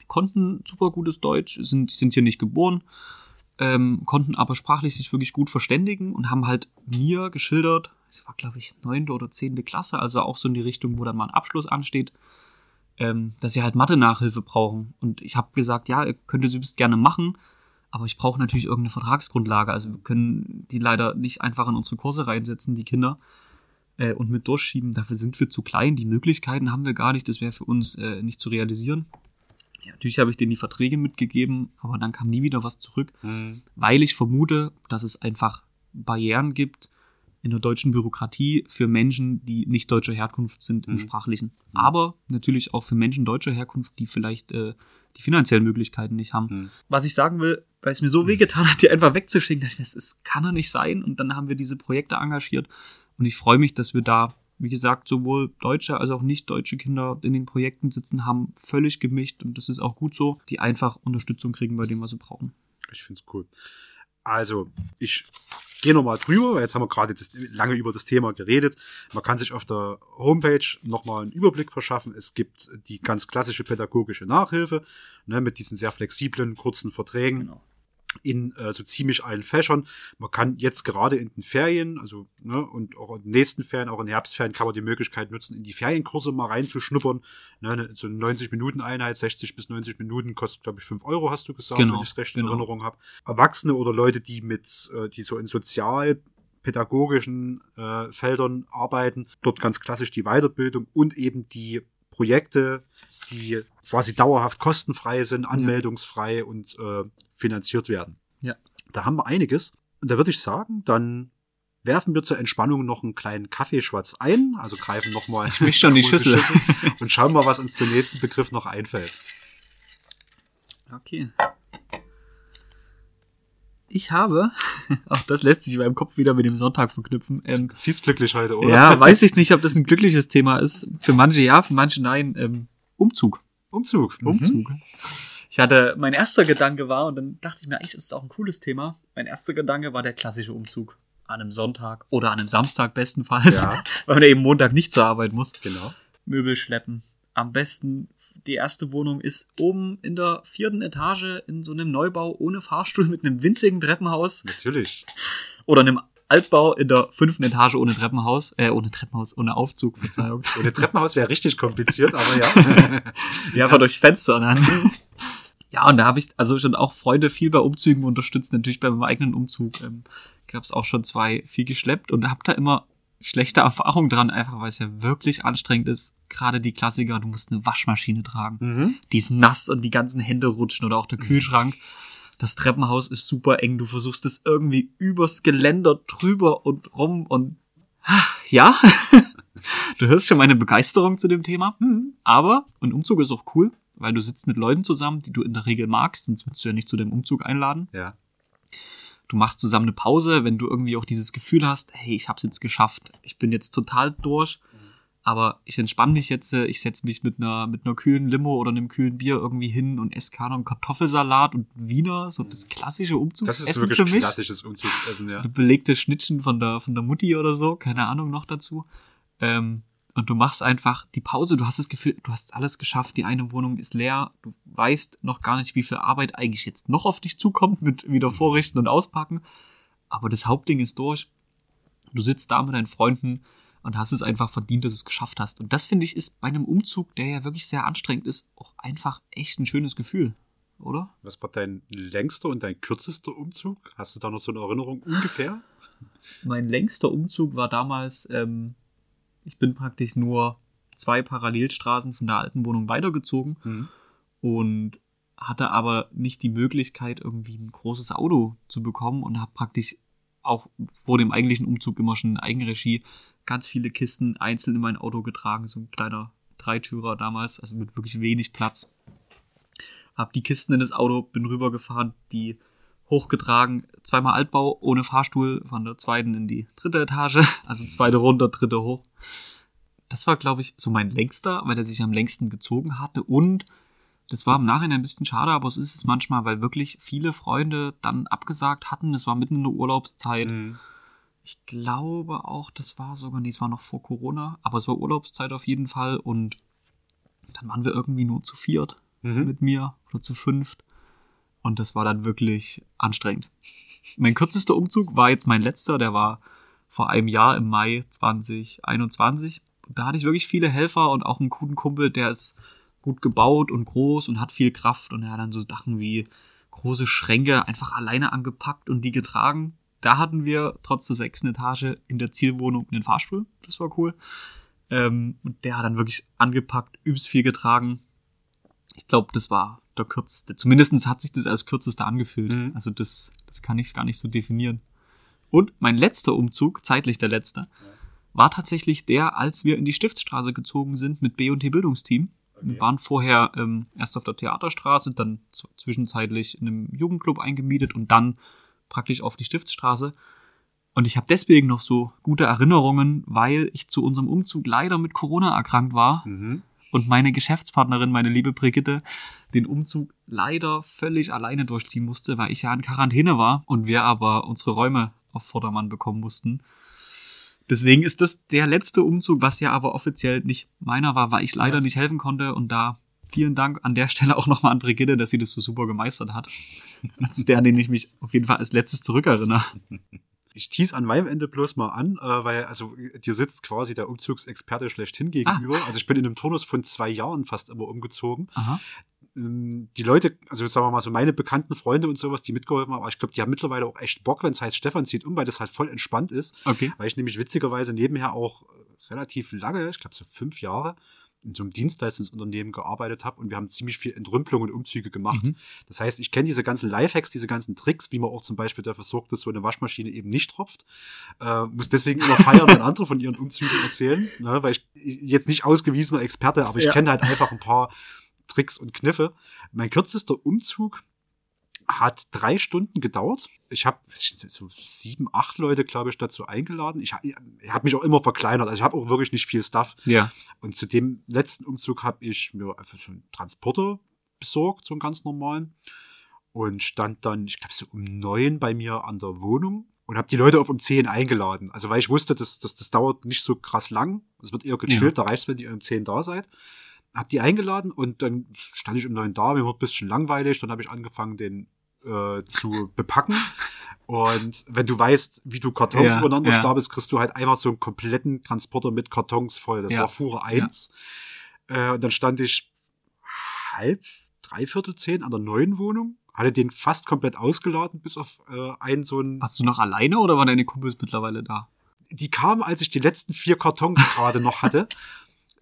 konnten super gutes Deutsch, sind, sind hier nicht geboren, ähm, konnten aber sprachlich sich wirklich gut verständigen und haben halt mir geschildert, es war glaube ich neunte oder zehnte Klasse, also auch so in die Richtung, wo dann mal ein Abschluss ansteht, ähm, dass sie halt Mathe-Nachhilfe brauchen. Und ich habe gesagt, ja, ihr könnt es übrigens gerne machen, aber ich brauche natürlich irgendeine Vertragsgrundlage. Also wir können die leider nicht einfach in unsere Kurse reinsetzen, die Kinder, äh, und mit durchschieben. Dafür sind wir zu klein. Die Möglichkeiten haben wir gar nicht. Das wäre für uns äh, nicht zu realisieren. Ja, natürlich habe ich denen die Verträge mitgegeben, aber dann kam nie wieder was zurück, Hm. weil ich vermute, dass es einfach Barrieren gibt in der deutschen Bürokratie für Menschen, die nicht deutscher Herkunft sind im Mhm. Sprachlichen. Mhm. Aber natürlich auch für Menschen deutscher Herkunft, die vielleicht äh, die finanziellen Möglichkeiten nicht haben. Hm. Was ich sagen will, weil es mir so wehgetan hat, die einfach wegzuschicken, dachte ich mir, das kann doch nicht sein. Und dann haben wir diese Projekte engagiert. Und ich freue mich, dass wir da, wie gesagt, sowohl deutsche als auch nicht deutsche Kinder in den Projekten sitzen haben, völlig gemischt. Und das ist auch gut so, die einfach Unterstützung kriegen bei dem, was sie brauchen. Ich finde es cool. Also, ich gehe nochmal drüber, weil jetzt haben wir gerade lange über das Thema geredet. Man kann sich auf der Homepage nochmal einen Überblick verschaffen. Es gibt die ganz klassische pädagogische Nachhilfe ne, mit diesen sehr flexiblen, kurzen Verträgen Genau. In äh, so ziemlich allen Fächern. Man kann jetzt gerade in den Ferien, also ne, und auch in den nächsten Ferien, auch in Herbstferien, kann man die Möglichkeit nutzen, in die Ferienkurse mal reinzuschnuppern. Ne, eine- so eine 90-Minuten-Einheit, 60 bis 90 Minuten, kostet, glaube ich, 5 Euro, hast du gesagt, Genau, wenn ich es recht in genau. Erinnerung habe. Erwachsene oder Leute, die mit, äh, die so in sozialpädagogischen äh, Feldern arbeiten, dort ganz klassisch die Weiterbildung und eben die Projekte, die quasi dauerhaft kostenfrei sind, anmeldungsfrei und äh, finanziert werden. Ja. Da haben wir einiges. Und da würde ich sagen, dann werfen wir zur Entspannung noch einen kleinen Kaffeeschwatz ein, also greifen nochmal [laughs] Ich misch schon die [laughs] Schüssel. [laughs] und schauen mal, was uns zum nächsten Begriff noch einfällt. Okay. Ich habe, auch das lässt sich in meinem Kopf wieder mit dem Sonntag verknüpfen. Ähm, Ziehst glücklich heute, oder? ja, weiß ich nicht, ob das ein glückliches Thema ist. Für manche ja, für manche nein. Ähm, Umzug. Umzug. Umzug. Ich hatte, mein erster Gedanke war, und dann dachte ich mir, eigentlich ist es auch ein cooles Thema. Mein erster Gedanke war der klassische Umzug. An einem Sonntag oder an einem Samstag bestenfalls, Ja. [laughs] weil man eben Montag nicht zur Arbeit muss. Genau. Möbel schleppen. Am besten, die erste Wohnung ist oben in der vierten Etage in so einem Neubau ohne Fahrstuhl mit einem winzigen Treppenhaus Natürlich. oder einem Altbau in der fünften Etage ohne Treppenhaus, äh, ohne Treppenhaus, ohne Aufzug, Verzeihung. [laughs] Ohne Treppenhaus wäre richtig kompliziert, aber ja. [laughs] Ja, aber durchs Fenster dann. [laughs] Ja, und da habe ich also schon auch Freunde viel bei Umzügen unterstützt. Natürlich bei meinem eigenen Umzug ähm, gab es auch schon zwei viel geschleppt und habe da immer schlechte Erfahrungen dran, einfach weil es ja wirklich anstrengend ist. Gerade die Klassiker, du musst eine Waschmaschine tragen. mhm. Die ist nass und die ganzen Hände rutschen oder auch der Kühlschrank. Das Treppenhaus ist super eng. Du versuchst es irgendwie übers Geländer drüber und rum und ja, [laughs] du hörst schon meine Begeisterung zu dem Thema. Aber ein Umzug ist auch cool, weil du sitzt mit Leuten zusammen, die du in der Regel magst, sonst würdest du ja nicht zu dem Umzug einladen. Ja. Du machst zusammen eine Pause, wenn du irgendwie auch dieses Gefühl hast, hey, ich hab's jetzt geschafft. Ich bin jetzt total durch, aber ich entspanne mich jetzt, äh, ich setze mich mit einer, mit einer kühlen Limo oder einem kühlen Bier irgendwie hin und esse keine Kartoffelsalat und Wiener, so das klassische Das ist Umzugsessen wirklich für mich. klassisches Umzugsessen, ja. [laughs] Belegte Schnittchen von der, von der Mutti oder so, keine Ahnung noch dazu. Ähm, und du machst einfach die Pause, du hast das Gefühl, du hast alles geschafft, die eine Wohnung ist leer, du weißt noch gar nicht, wie viel Arbeit eigentlich jetzt noch auf dich zukommt mit wieder vorrichten und auspacken. Aber das Hauptding ist durch. Du sitzt da mit deinen Freunden und hast es einfach verdient, dass du es geschafft hast. Und das finde ich ist bei einem Umzug, der ja wirklich sehr anstrengend ist, auch einfach echt ein schönes Gefühl, oder? Was war dein längster und dein kürzester Umzug? Hast du da noch so eine Erinnerung ungefähr? [laughs] Mein längster Umzug war damals, ähm, ich bin praktisch nur zwei Parallelstraßen von der alten Wohnung weitergezogen Mhm. und hatte aber nicht die Möglichkeit, irgendwie ein großes Auto zu bekommen und habe praktisch auch vor dem eigentlichen Umzug immer schon Eigenregie ganz viele Kisten einzeln in mein Auto getragen, so ein kleiner Dreitürer damals, also mit wirklich wenig Platz. Hab die Kisten in das Auto, bin rübergefahren, die hochgetragen, zweimal Altbau ohne Fahrstuhl von der zweiten in die dritte Etage, [laughs] also zweite runter, dritte hoch. Das war, glaube ich, so mein längster, weil er sich am längsten gezogen hatte und das war im Nachhinein ein bisschen schade, aber so ist es manchmal, weil wirklich viele Freunde dann abgesagt hatten. Es war mitten in der Urlaubszeit. Mhm. Ich glaube auch, das war sogar, nee, es war noch vor Corona, aber es war Urlaubszeit auf jeden Fall und dann waren wir irgendwie nur zu viert Mhm. mit mir oder zu fünft und das war dann wirklich anstrengend. Mein kürzester Umzug war jetzt mein letzter, der war vor einem Jahr im Mai 2021. Da hatte ich wirklich viele Helfer und auch einen guten Kumpel, der ist gut gebaut und groß und hat viel Kraft und er hat dann so Sachen wie große Schränke einfach alleine angepackt und die getragen. Da hatten wir trotz der sechsten Etage in der Zielwohnung einen Fahrstuhl. Das war cool. Ähm, und der hat dann wirklich angepackt, übelst viel getragen. Ich glaube, das war der kürzeste. Zumindest hat sich das als kürzester angefühlt. Mhm. Also das, das kann ich gar nicht so definieren. Und mein letzter Umzug, zeitlich der letzte, war tatsächlich der, als wir in die Stiftsstraße gezogen sind mit B&T Bildungsteam. Wir waren vorher ähm, erst auf der Theaterstraße, dann zwischenzeitlich in einem Jugendclub eingemietet und dann praktisch auf die Stiftsstraße. Und ich habe deswegen noch so gute Erinnerungen, weil ich zu unserem Umzug leider mit Corona erkrankt war Mhm. und meine Geschäftspartnerin, meine liebe Brigitte, den Umzug leider völlig alleine durchziehen musste, weil ich ja in Quarantäne war und wir aber unsere Räume auf Vordermann bekommen mussten. Deswegen ist das der letzte Umzug, was ja aber offiziell nicht meiner war, weil ich leider Ja. nicht helfen konnte und da vielen Dank an der Stelle auch nochmal an Brigitte, dass sie das so super gemeistert hat. Das ist der, an den ich mich auf jeden Fall als letztes zurückerinnere. Ich tease an meinem Ende bloß mal an, äh, weil also dir sitzt quasi der Umzugsexperte schlechthin gegenüber. Also ich bin in einem Turnus von zwei Jahren fast immer umgezogen. Aha. Ähm, Die Leute, also sagen wir mal so meine bekannten Freunde und sowas, die mitgeholfen haben, aber ich glaube, die haben mittlerweile auch echt Bock, wenn es heißt, Stefan zieht um, weil das halt voll entspannt ist. Okay. Weil ich nämlich witzigerweise nebenher auch relativ lange, ich glaube so fünf Jahre, in so einem Dienstleistungsunternehmen gearbeitet habe und wir haben ziemlich viel Entrümpelung und Umzüge gemacht. Mhm. Das heißt, ich kenne diese ganzen Lifehacks, diese ganzen Tricks, wie man auch zum Beispiel dafür sorgt, dass so eine Waschmaschine eben nicht tropft. Äh, muss deswegen immer feiern, wenn andere von ihren Umzügen erzählen, ne, weil ich jetzt nicht ausgewiesener Experte, aber ich Ja. kenne halt einfach ein paar Tricks und Kniffe. Mein kürzester Umzug hat drei Stunden gedauert. Ich habe so sieben, acht Leute, glaube ich, dazu eingeladen. Ich, ich habe mich auch immer verkleinert. Also ich habe auch wirklich nicht viel Stuff. Ja. Und zu dem letzten Umzug habe ich mir einfach einen Transporter besorgt, so einen ganz normalen. Und stand dann, ich glaube, so um neun bei mir an der Wohnung und habe die Leute auf um zehn eingeladen. Also weil ich wusste, dass, dass das dauert nicht so krass lang. Es wird eher gechillt, ja. da reicht wenn ihr um zehn da seid. Hab die eingeladen und dann stand ich um neun da, mir wurde ein bisschen langweilig, dann habe ich angefangen, den äh, zu bepacken. [laughs] Und wenn du weißt, wie du Kartons ja, übereinander ja. stapelst, kriegst du halt einfach so einen kompletten Transporter mit Kartons voll. Das ja. war Fuhre 1. Ja. Äh, und dann stand ich halb, dreiviertel zehn an der neuen Wohnung, hatte den fast komplett ausgeladen, bis auf äh, einen so ein. Warst du noch alleine oder waren deine Kumpels mittlerweile da? Die kamen, als ich die letzten vier Kartons gerade noch hatte. [laughs]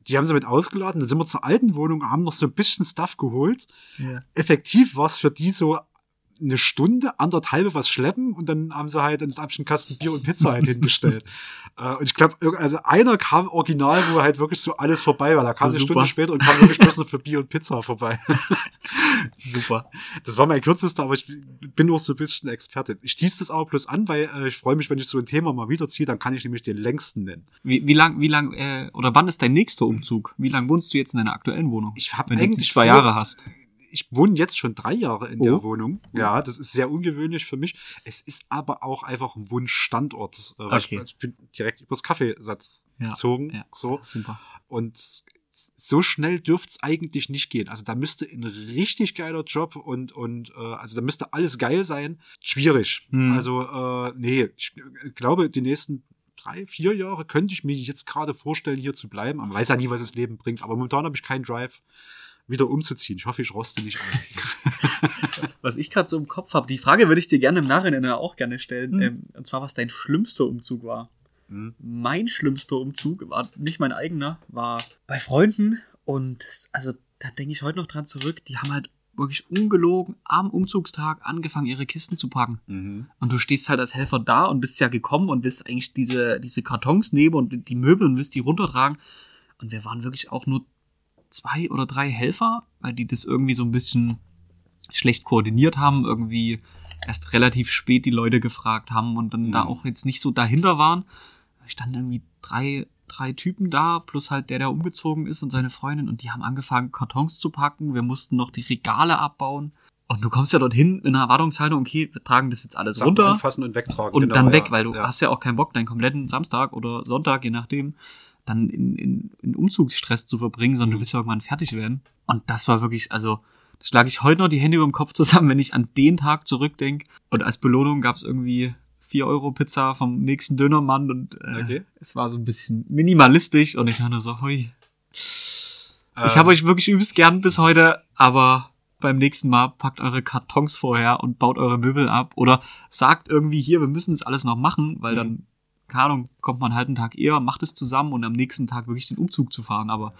Die haben sie mit ausgeladen, dann sind wir zur alten Wohnung, haben noch so ein bisschen Stuff geholt. Ja. Effektiv war es für die so eine Stunde, anderthalb was schleppen und dann haben sie halt einen Kasten Bier und Pizza halt hingestellt. [laughs] Äh, und ich glaube, also einer kam original, wo halt wirklich so alles vorbei war. Da kam eine super. Stunde später und kam wirklich bloß noch für Bier und Pizza vorbei. [laughs] super. Das war mein kürzester, aber ich bin auch so ein bisschen Experte. Ich tease das aber bloß an, weil äh, ich freue mich, wenn ich so ein Thema mal wiederziehe, dann kann ich nämlich den längsten nennen. Wie, wie lang, wie lang, äh, oder wann ist dein nächster Umzug? Wie lange wohnst du jetzt in deiner aktuellen Wohnung? Ich habe eigentlich zwei Jahre hast ich wohne jetzt schon drei Jahre in oh. der Wohnung. Ja, das ist sehr ungewöhnlich für mich. Es ist aber auch einfach ein Wunschstandort. Äh, okay. Ich, ich, bin direkt übers Kaffeesatz ja. gezogen. Ja. So. Super. Und so schnell dürfte es eigentlich nicht gehen. Also da müsste ein richtig geiler Job und, und äh, also da müsste alles geil sein. Schwierig. Hm. Also, äh, nee, ich glaube, die nächsten drei, vier Jahre könnte ich mir jetzt gerade vorstellen, hier zu bleiben. Man weiß ja nie, was das Leben bringt, aber momentan habe ich keinen Drive wieder umzuziehen. Ich hoffe, ich roste nicht ein. [laughs] was ich gerade so im Kopf habe, die Frage würde ich dir gerne im Nachhinein auch gerne stellen. Mhm. Ähm, und zwar, was dein schlimmster Umzug war. Mhm. Mein schlimmster Umzug war nicht mein eigener, war bei Freunden. Und also da denke ich heute noch dran zurück. Die haben halt wirklich ungelogen am Umzugstag angefangen, ihre Kisten zu packen. Mhm. Und du stehst halt als Helfer da und bist ja gekommen und willst eigentlich diese, diese Kartons nehmen und die Möbel und willst die runtertragen. Und wir waren wirklich auch nur zwei oder drei Helfer, weil die das irgendwie so ein bisschen schlecht koordiniert haben, irgendwie erst relativ spät die Leute gefragt haben und dann mhm. da auch jetzt nicht so dahinter waren. Da standen irgendwie drei, drei Typen da, plus halt der, der umgezogen ist und seine Freundin und die haben angefangen, Kartons zu packen. Wir mussten noch die Regale abbauen. Und du kommst ja dorthin in einer Erwartungshaltung, okay, wir tragen das jetzt alles Sachen runter. Anfassen und wegtragen. Und genau, dann weg, ja, weil du ja. hast ja auch keinen Bock, deinen kompletten Samstag oder Sonntag, je nachdem, dann in, in, in Umzugsstress zu verbringen, sondern mhm. du willst ja irgendwann fertig werden. Und das war wirklich, also, da schlage ich heute noch die Hände über dem Kopf zusammen, [laughs] wenn ich an den Tag zurückdenke. Und als Belohnung gab es irgendwie 4 Euro Pizza vom nächsten Dönermann und äh, okay. es war so ein bisschen minimalistisch und ich dachte so, hui. Ähm. Ich habe euch wirklich übelst gern bis heute, aber beim nächsten Mal packt eure Kartons vorher und baut eure Möbel ab oder sagt irgendwie hier, wir müssen das alles noch machen, weil mhm. dann keine Ahnung, kommt man halt einen Tag eher, macht es zusammen und am nächsten Tag wirklich den Umzug zu fahren. Aber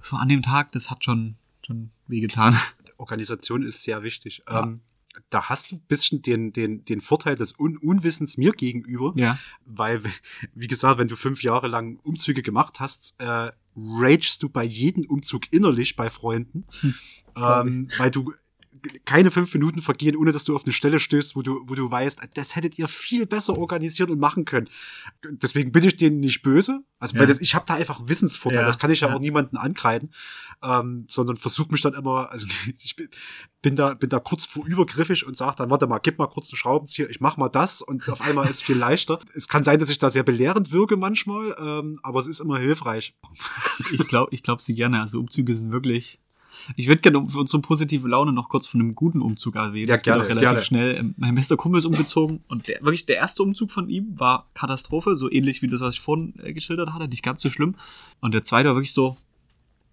so an dem Tag, das hat schon, schon wehgetan. Organisation ist sehr wichtig. Ja. Ähm, da hast du ein bisschen den, den, den Vorteil des Un Unwissens mir gegenüber. Ja. Weil, wie gesagt, wenn du fünf Jahre lang Umzüge gemacht hast, äh, ragest du bei jedem Umzug innerlich bei Freunden. Hm, ähm, weil du keine fünf Minuten vergehen, ohne dass du auf eine Stelle stößt, wo du, wo du weißt, das hättet ihr viel besser organisiert und machen können. Deswegen bin ich denen nicht böse. Also, ja. weil das, ich habe da einfach Wissensvorteil, ja, das kann ich ja, ja auch niemanden ankreiden, ähm, sondern versuche mich dann immer, also [laughs] ich bin, bin da, bin da kurz vor übergriffig und sage dann, warte mal, gib mal kurz einen Schraubenzieher, ich mach mal das und auf einmal ist viel leichter. [laughs] Es kann sein, dass ich da sehr belehrend wirke manchmal, ähm, aber es ist immer hilfreich. Ich glaube, ich glaube sie gerne. Also Umzüge sind wirklich ich würde gerne für unsere positive Laune noch kurz von einem guten Umzug erwähnen. Ja, das gerne, geht auch relativ gerne. schnell. Ähm, mein bester Kumpel ist umgezogen und der, wirklich der erste Umzug von ihm war Katastrophe, so ähnlich wie das, was ich vorhin äh, geschildert hatte, nicht ganz so schlimm. Und der zweite war wirklich so,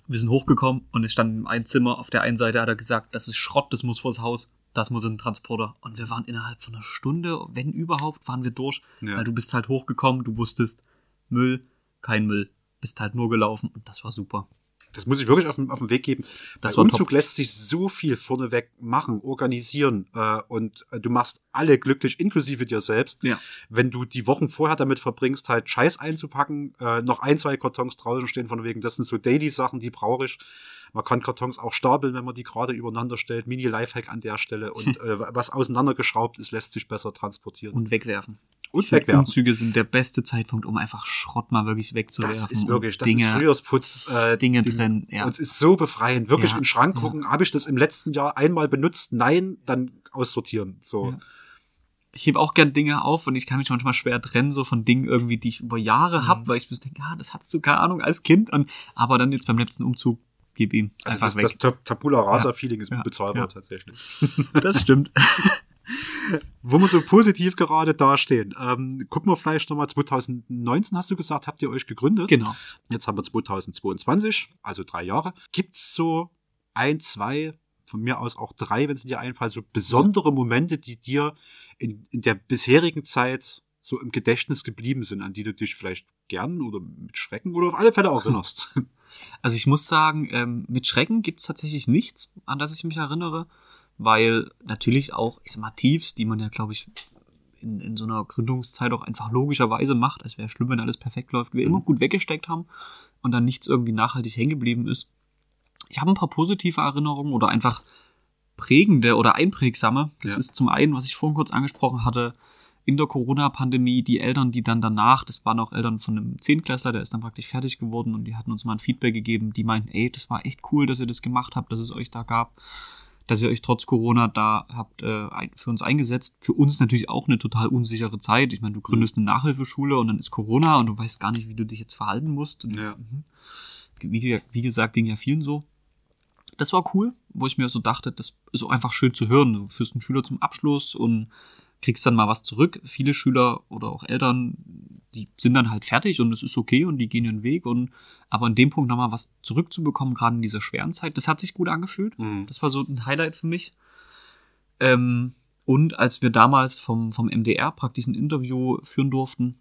wir sind hochgekommen und es stand ein Zimmer. Auf der einen Seite hat er gesagt, das ist Schrott, das muss vors Haus, das muss in den Transporter. Und wir waren innerhalb von einer Stunde, wenn überhaupt, waren wir durch. Ja. Weil du bist halt hochgekommen, du wusstest, Müll, kein Müll. Bist halt nur gelaufen und das war super. Das muss ich wirklich auf, auf den Weg geben. Das Bei Umzug top. lässt sich so viel vorneweg machen, organisieren äh, und äh, du machst alle glücklich, inklusive dir selbst. Ja. Wenn du die Wochen vorher damit verbringst, halt Scheiß einzupacken, äh, noch ein, zwei Kartons draußen stehen von wegen, das sind so Daily-Sachen, die brauche ich. Man kann Kartons auch stapeln, wenn man die gerade übereinander stellt. Mini-Lifehack an der Stelle. Und [laughs] äh, was auseinandergeschraubt ist, lässt sich besser transportieren. Und wegwerfen. Und Ich wegwerfen. Umzüge sind der beste Zeitpunkt, um einfach Schrott mal wirklich wegzuwerfen. Das ist wirklich, das Dinge, ist Frühjahrsputz. Äh, Dinge die- trennen, ja. Und es ist so befreiend. Wirklich Ja, in den Schrank ja. gucken, habe ich das im letzten Jahr einmal benutzt? Nein, dann aussortieren. So. Ja. Ich hebe auch gern Dinge auf und ich kann mich manchmal schwer trennen, so von Dingen irgendwie, die ich über Jahre Mhm. hab, weil ich mir denke, ah, das hattest du keine Ahnung als Kind. Und, aber dann jetzt beim letzten Umzug, gib ihm Also das, das Tab- Tabula Rasa-Feeling ist Ja. unbezahlbar Ja. tatsächlich. [laughs] Das stimmt. [laughs] Wo wir so positiv gerade dastehen. Ähm, gucken wir vielleicht nochmal, 2019 hast du gesagt, habt ihr euch gegründet. genau. Jetzt haben wir 2022, also drei Jahre. Gibt's so ein, zwei, von mir aus auch drei, wenn es dir einfallen, so besondere Momente, die dir in, in der bisherigen Zeit so im Gedächtnis geblieben sind, an die du dich vielleicht gern oder mit Schrecken oder auf alle Fälle auch erinnerst? [laughs] Also ich muss sagen, ähm, mit Schrecken gibt es tatsächlich nichts, an das ich mich erinnere, weil natürlich auch, ich sag mal, Tiefs, die man ja, glaube ich, in, in so einer Gründungszeit auch einfach logischerweise macht. Es wäre schlimm, wenn alles perfekt läuft. Wir Mhm. immer gut weggesteckt haben und dann nichts irgendwie nachhaltig hängen geblieben ist. Ich habe ein paar positive Erinnerungen oder einfach prägende oder einprägsame. Das Ja. ist zum einen, was ich vorhin kurz angesprochen hatte, in der Corona-Pandemie, die Eltern, die dann danach, das waren auch Eltern von einem Zehnklässler, der ist dann praktisch fertig geworden und die hatten uns mal ein Feedback gegeben, die meinten, ey, das war echt cool, dass ihr das gemacht habt, dass es euch da gab, dass ihr euch trotz Corona da habt äh, für uns eingesetzt. Für uns natürlich auch eine total unsichere Zeit. Ich meine, du gründest eine Nachhilfeschule und dann ist Corona und du weißt gar nicht, wie du dich jetzt verhalten musst. Und, Ja. mhm. wie, wie gesagt, ging ja vielen so. Das war cool, wo ich mir so dachte, das ist auch einfach schön zu hören. Du führst einen Schüler zum Abschluss und kriegst dann mal was zurück. Viele Schüler oder auch Eltern, die sind dann halt fertig und es ist okay und die gehen ihren Weg. Und aber an dem Punkt nochmal was zurückzubekommen, gerade in dieser schweren Zeit, das hat sich gut angefühlt. Mhm. Das war so ein Highlight für mich. Ähm, und als wir damals vom, vom MDR praktisch ein Interview führen durften,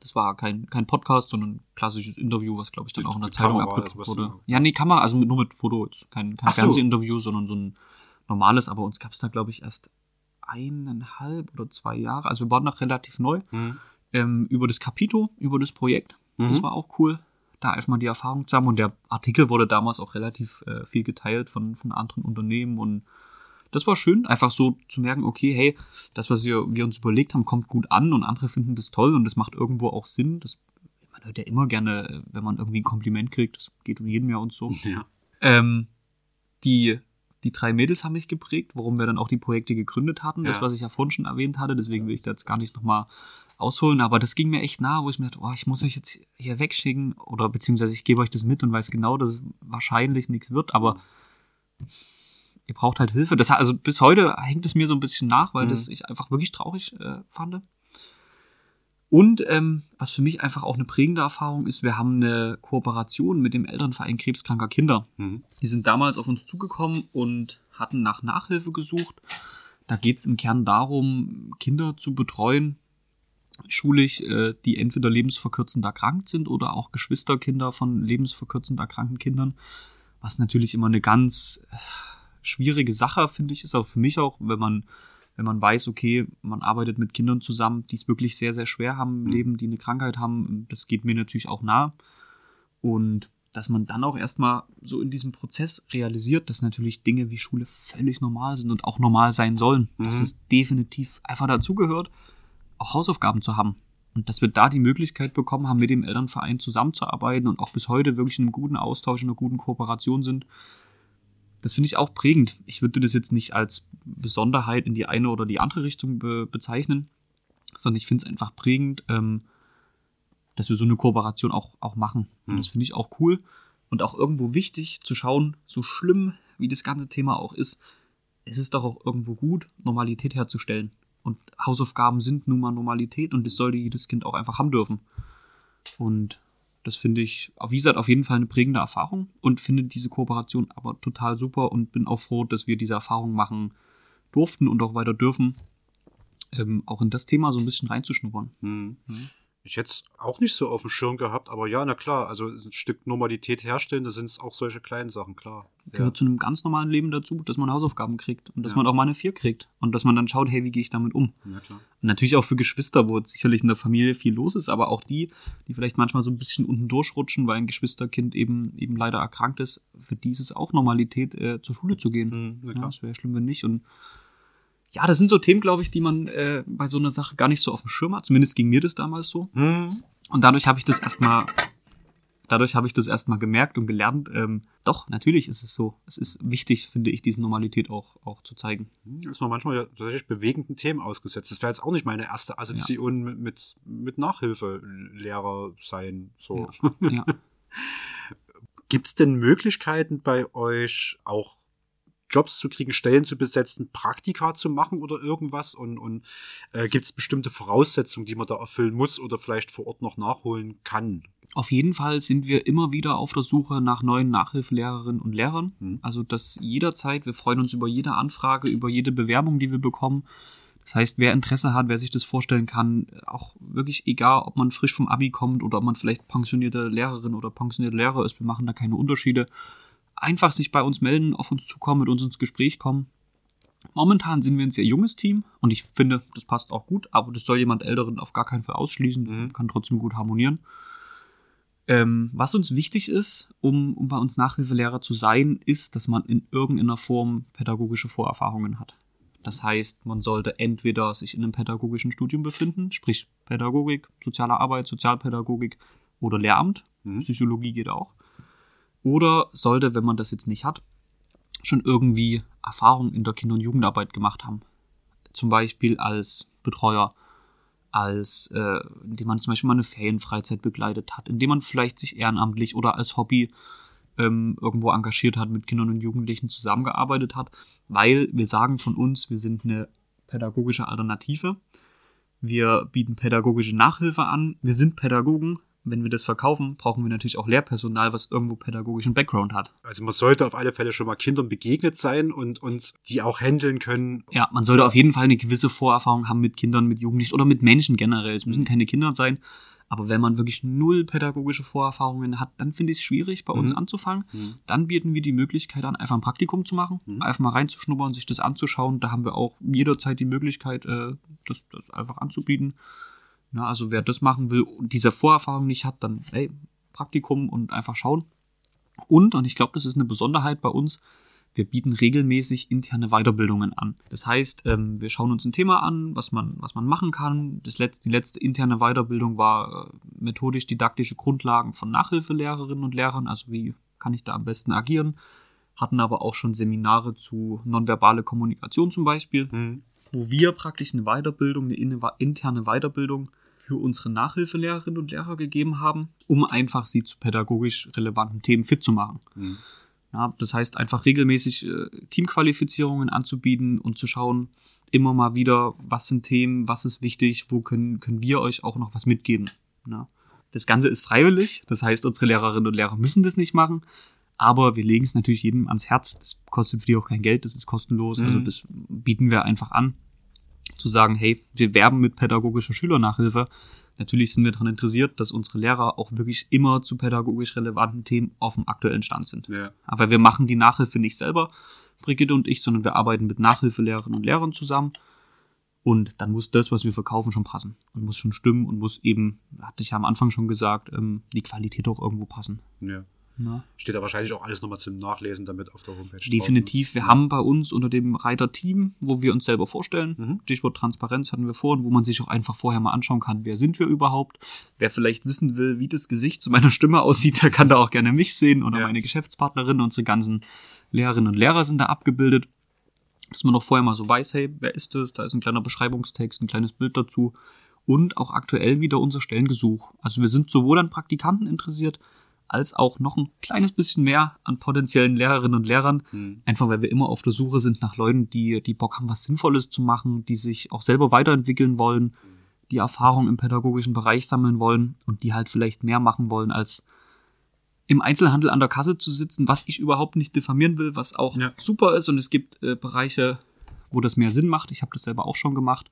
das war kein, kein Podcast, sondern ein klassisches Interview, was glaube ich dann Mit- auch in der Zeitung Kamera, abgedruckt wurde. Ja, nee, Kamera, also mit, nur mit Foto, kein, kein Ach so. Fernsehinterview, sondern so ein normales, aber uns gab es da glaube ich erst eineinhalb oder zwei Jahre, also wir waren noch relativ neu, Mhm. ähm, über das Capito, über das Projekt. Das Mhm. war auch cool, da einfach mal die Erfahrung zu haben. Und der Artikel wurde damals auch relativ äh, viel geteilt von, von anderen Unternehmen. Und das war schön, einfach so zu merken, okay, hey, das, was wir, wir uns überlegt haben, kommt gut an und andere finden das toll und das macht irgendwo auch Sinn. Das, man hört ja immer gerne, äh, wenn man irgendwie ein Kompliment kriegt, das geht um jeden Jahr und so. Ja. Ähm, die, die drei Mädels haben mich geprägt, warum wir dann auch die Projekte gegründet hatten. Das, Ja. was ich ja vorhin schon erwähnt hatte, deswegen will ich da jetzt gar nicht nochmal ausholen, aber das ging mir echt nahe, wo ich mir dachte, oh, ich muss euch jetzt hier wegschicken oder beziehungsweise ich gebe euch das mit und weiß genau, dass es wahrscheinlich nichts wird, aber ihr braucht halt Hilfe. Das, also bis heute hängt es mir so ein bisschen nach, weil Mhm. das ich einfach wirklich traurig äh, fand. Und ähm, was für mich einfach auch eine prägende Erfahrung ist, wir haben eine Kooperation mit dem Elternverein Krebskranker Kinder. Mhm. Die sind damals auf uns zugekommen und hatten nach Nachhilfe gesucht. Da geht es im Kern darum, Kinder zu betreuen, schulisch, äh, die entweder lebensverkürzend erkrankt sind oder auch Geschwisterkinder von lebensverkürzend erkrankten Kindern. Was natürlich immer eine ganz äh, schwierige Sache, finde ich, ist auch für mich auch, wenn man, wenn man weiß, okay, man arbeitet mit Kindern zusammen, die es wirklich sehr, sehr schwer haben im Mhm. Leben, die eine Krankheit haben. Das geht mir natürlich auch nah. Und dass man dann auch erstmal so in diesem Prozess realisiert, dass natürlich Dinge wie Schule völlig normal sind und auch normal sein sollen. Dass Mhm. es definitiv einfach dazugehört, auch Hausaufgaben zu haben. Und dass wir da die Möglichkeit bekommen haben, mit dem Elternverein zusammenzuarbeiten und auch bis heute wirklich in einem guten Austausch, in einer guten Kooperation sind. Das finde ich auch prägend. Ich würde das jetzt nicht als Besonderheit in die eine oder die andere Richtung be bezeichnen, sondern ich finde es einfach prägend, ähm, dass wir so eine Kooperation auch, auch machen. Und Hm. das finde ich auch cool und auch irgendwo wichtig zu schauen, so schlimm wie das ganze Thema auch ist, es ist doch auch irgendwo gut, Normalität herzustellen. Und Hausaufgaben sind nun mal Normalität und das sollte jedes Kind auch einfach haben dürfen. Und das finde ich, wie gesagt, auf jeden Fall eine prägende Erfahrung und finde diese Kooperation aber total super und bin auch froh, dass wir diese Erfahrung machen durften und auch weiter dürfen, ähm, auch in das Thema so ein bisschen reinzuschnuppern. Mhm. Mhm. Ich hätte es auch nicht so auf dem Schirm gehabt, aber ja, na klar, also ein Stück Normalität herstellen, da sind es auch solche kleinen Sachen, klar. Gehört ja. zu einem ganz normalen Leben dazu, dass man Hausaufgaben kriegt und dass Ja. man auch mal eine Vier kriegt und dass man dann schaut, hey, wie gehe ich damit um? Ja, klar. Und natürlich auch für Geschwister, wo sicherlich in der Familie viel los ist, aber auch die, die vielleicht manchmal so ein bisschen unten durchrutschen, weil ein Geschwisterkind eben, eben leider erkrankt ist, für die ist es auch Normalität, äh, zur Schule zu gehen. Mhm, na Ja, klar. das wäre schlimm, wenn nicht. Und ja, das sind so Themen, glaube ich, die man äh, bei so einer Sache gar nicht so auf dem Schirm hat. Zumindest ging mir das damals so. Mhm. Und dadurch habe ich das erstmal, dadurch habe ich das erstmal gemerkt und gelernt. Ähm, doch, natürlich ist es so. Es ist wichtig, finde ich, diese Normalität auch, auch zu zeigen. Ist man manchmal ja tatsächlich bewegenden Themen ausgesetzt. Das wäre jetzt auch nicht meine erste Assoziation mit, mit, mit Nachhilfelehrer sein. So. Ja. [laughs] Gibt es denn Möglichkeiten bei euch auch Jobs zu kriegen, Stellen zu besetzen, Praktika zu machen oder irgendwas? Und, und äh, gibt es bestimmte Voraussetzungen, die man da erfüllen muss oder vielleicht vor Ort noch nachholen kann? Auf jeden Fall sind wir immer wieder auf der Suche nach neuen Nachhilfelehrerinnen und Lehrern. Mhm. Also das jederzeit. Wir freuen uns über jede Anfrage, über jede Bewerbung, die wir bekommen. Das heißt, wer Interesse hat, wer sich das vorstellen kann, auch wirklich egal, ob man frisch vom Abi kommt oder ob man vielleicht pensionierte Lehrerin oder pensionierte Lehrer ist, wir machen da keine Unterschiede. Einfach sich bei uns melden, auf uns zukommen, mit uns ins Gespräch kommen. Momentan sind wir ein sehr junges Team und ich finde, das passt auch gut, aber das soll jemand Älteren auf gar keinen Fall ausschließen, Mhm. kann trotzdem gut harmonieren. Ähm, was uns wichtig ist, um, um bei uns Nachhilfelehrer zu sein, ist, dass man in irgendeiner Form pädagogische Vorerfahrungen hat. Das heißt, man sollte entweder sich in einem pädagogischen Studium befinden, sprich Pädagogik, soziale Arbeit, Sozialpädagogik oder Lehramt. Mhm. Psychologie geht auch. Oder sollte, wenn man das jetzt nicht hat, schon irgendwie Erfahrung in der Kinder- und Jugendarbeit gemacht haben. Zum Beispiel als Betreuer, als äh, indem man zum Beispiel mal eine Ferienfreizeit begleitet hat, indem man vielleicht sich ehrenamtlich oder als Hobby ähm, irgendwo engagiert hat, mit Kindern und Jugendlichen zusammengearbeitet hat, weil wir sagen von uns, wir sind eine pädagogische Alternative. Wir bieten pädagogische Nachhilfe an. Wir sind Pädagogen. Wenn wir das verkaufen, brauchen wir natürlich auch Lehrpersonal, was irgendwo pädagogischen Background hat. Also man sollte auf alle Fälle schon mal Kindern begegnet sein und, und die auch handeln können. Ja, man sollte auf jeden Fall eine gewisse Vorerfahrung haben mit Kindern, mit Jugendlichen oder mit Menschen generell. Es müssen keine Kinder sein. Aber wenn man wirklich null pädagogische Vorerfahrungen hat, dann finde ich es schwierig, bei uns Mhm. anzufangen. Mhm. Dann bieten wir die Möglichkeit an, einfach ein Praktikum zu machen, Mhm. einfach mal reinzuschnuppern, sich das anzuschauen. Da haben wir auch jederzeit die Möglichkeit, äh, das, das einfach anzubieten. Na, also wer das machen will und diese Vorerfahrung nicht hat, dann hey, Praktikum und einfach schauen. Und, und ich glaube, das ist eine Besonderheit bei uns, wir bieten regelmäßig interne Weiterbildungen an. Das heißt, ähm, wir schauen uns ein Thema an, was man, was man machen kann. Das letzte, die letzte interne Weiterbildung war äh, methodisch-didaktische Grundlagen von Nachhilfelehrerinnen und Lehrern, also wie kann ich da am besten agieren. Hatten aber auch schon Seminare zu nonverbale Kommunikation zum Beispiel Mhm. wo wir praktisch eine Weiterbildung, eine interne Weiterbildung für unsere Nachhilfelehrerinnen und Lehrer gegeben haben, um einfach sie zu pädagogisch relevanten Themen fit zu machen. Mhm. Ja, das heißt, einfach regelmäßig äh, Teamqualifizierungen anzubieten und zu schauen, immer mal wieder, was sind Themen, was ist wichtig, wo können, können wir euch auch noch was mitgeben. Ja. Das Ganze ist freiwillig, das heißt, unsere Lehrerinnen und Lehrer müssen das nicht machen, aber wir legen es natürlich jedem ans Herz. Das kostet für die auch kein Geld, das ist kostenlos, also Mhm. das bieten wir einfach an, zu sagen, hey, wir werben mit pädagogischer Schülernachhilfe. Natürlich sind wir daran interessiert, dass unsere Lehrer auch wirklich immer zu pädagogisch relevanten Themen auf dem aktuellen Stand sind. Ja. Aber wir machen die Nachhilfe nicht selber, Brigitte und ich, sondern wir arbeiten mit Nachhilfelehrerinnen und Lehrern zusammen. Und dann muss das, was wir verkaufen, schon passen. Und muss schon stimmen und muss eben, hatte ich ja am Anfang schon gesagt, ähm, die Qualität auch irgendwo passen. ja. Ja. Steht da wahrscheinlich auch alles nochmal zum Nachlesen damit auf der Homepage. drauf, Definitiv. Wir haben bei uns unter dem Reiter Team, wo wir uns selber vorstellen, Mhm. Stichwort Transparenz hatten wir vor, wo man sich auch einfach vorher mal anschauen kann, wer sind wir überhaupt. Wer vielleicht wissen will, wie das Gesicht zu meiner Stimme aussieht, [laughs] der kann da auch gerne mich sehen oder Ja. meine Geschäftspartnerin. Unsere ganzen Lehrerinnen und Lehrer sind da abgebildet. Dass man auch vorher mal so weiß, hey, wer ist das? Da ist ein kleiner Beschreibungstext, ein kleines Bild dazu. Und auch aktuell wieder unser Stellengesuch. Also wir sind sowohl an Praktikanten interessiert, als auch noch ein kleines bisschen mehr an potenziellen Lehrerinnen und Lehrern. Mhm. Einfach weil wir immer auf der Suche sind nach Leuten, die, die Bock haben, was Sinnvolles zu machen, die sich auch selber weiterentwickeln wollen, die Erfahrung im pädagogischen Bereich sammeln wollen und die halt vielleicht mehr machen wollen, als im Einzelhandel an der Kasse zu sitzen, was ich überhaupt nicht diffamieren will, was auch Ja. super ist. Und es gibt äh, Bereiche, wo das mehr Sinn macht. Ich habe das selber auch schon gemacht.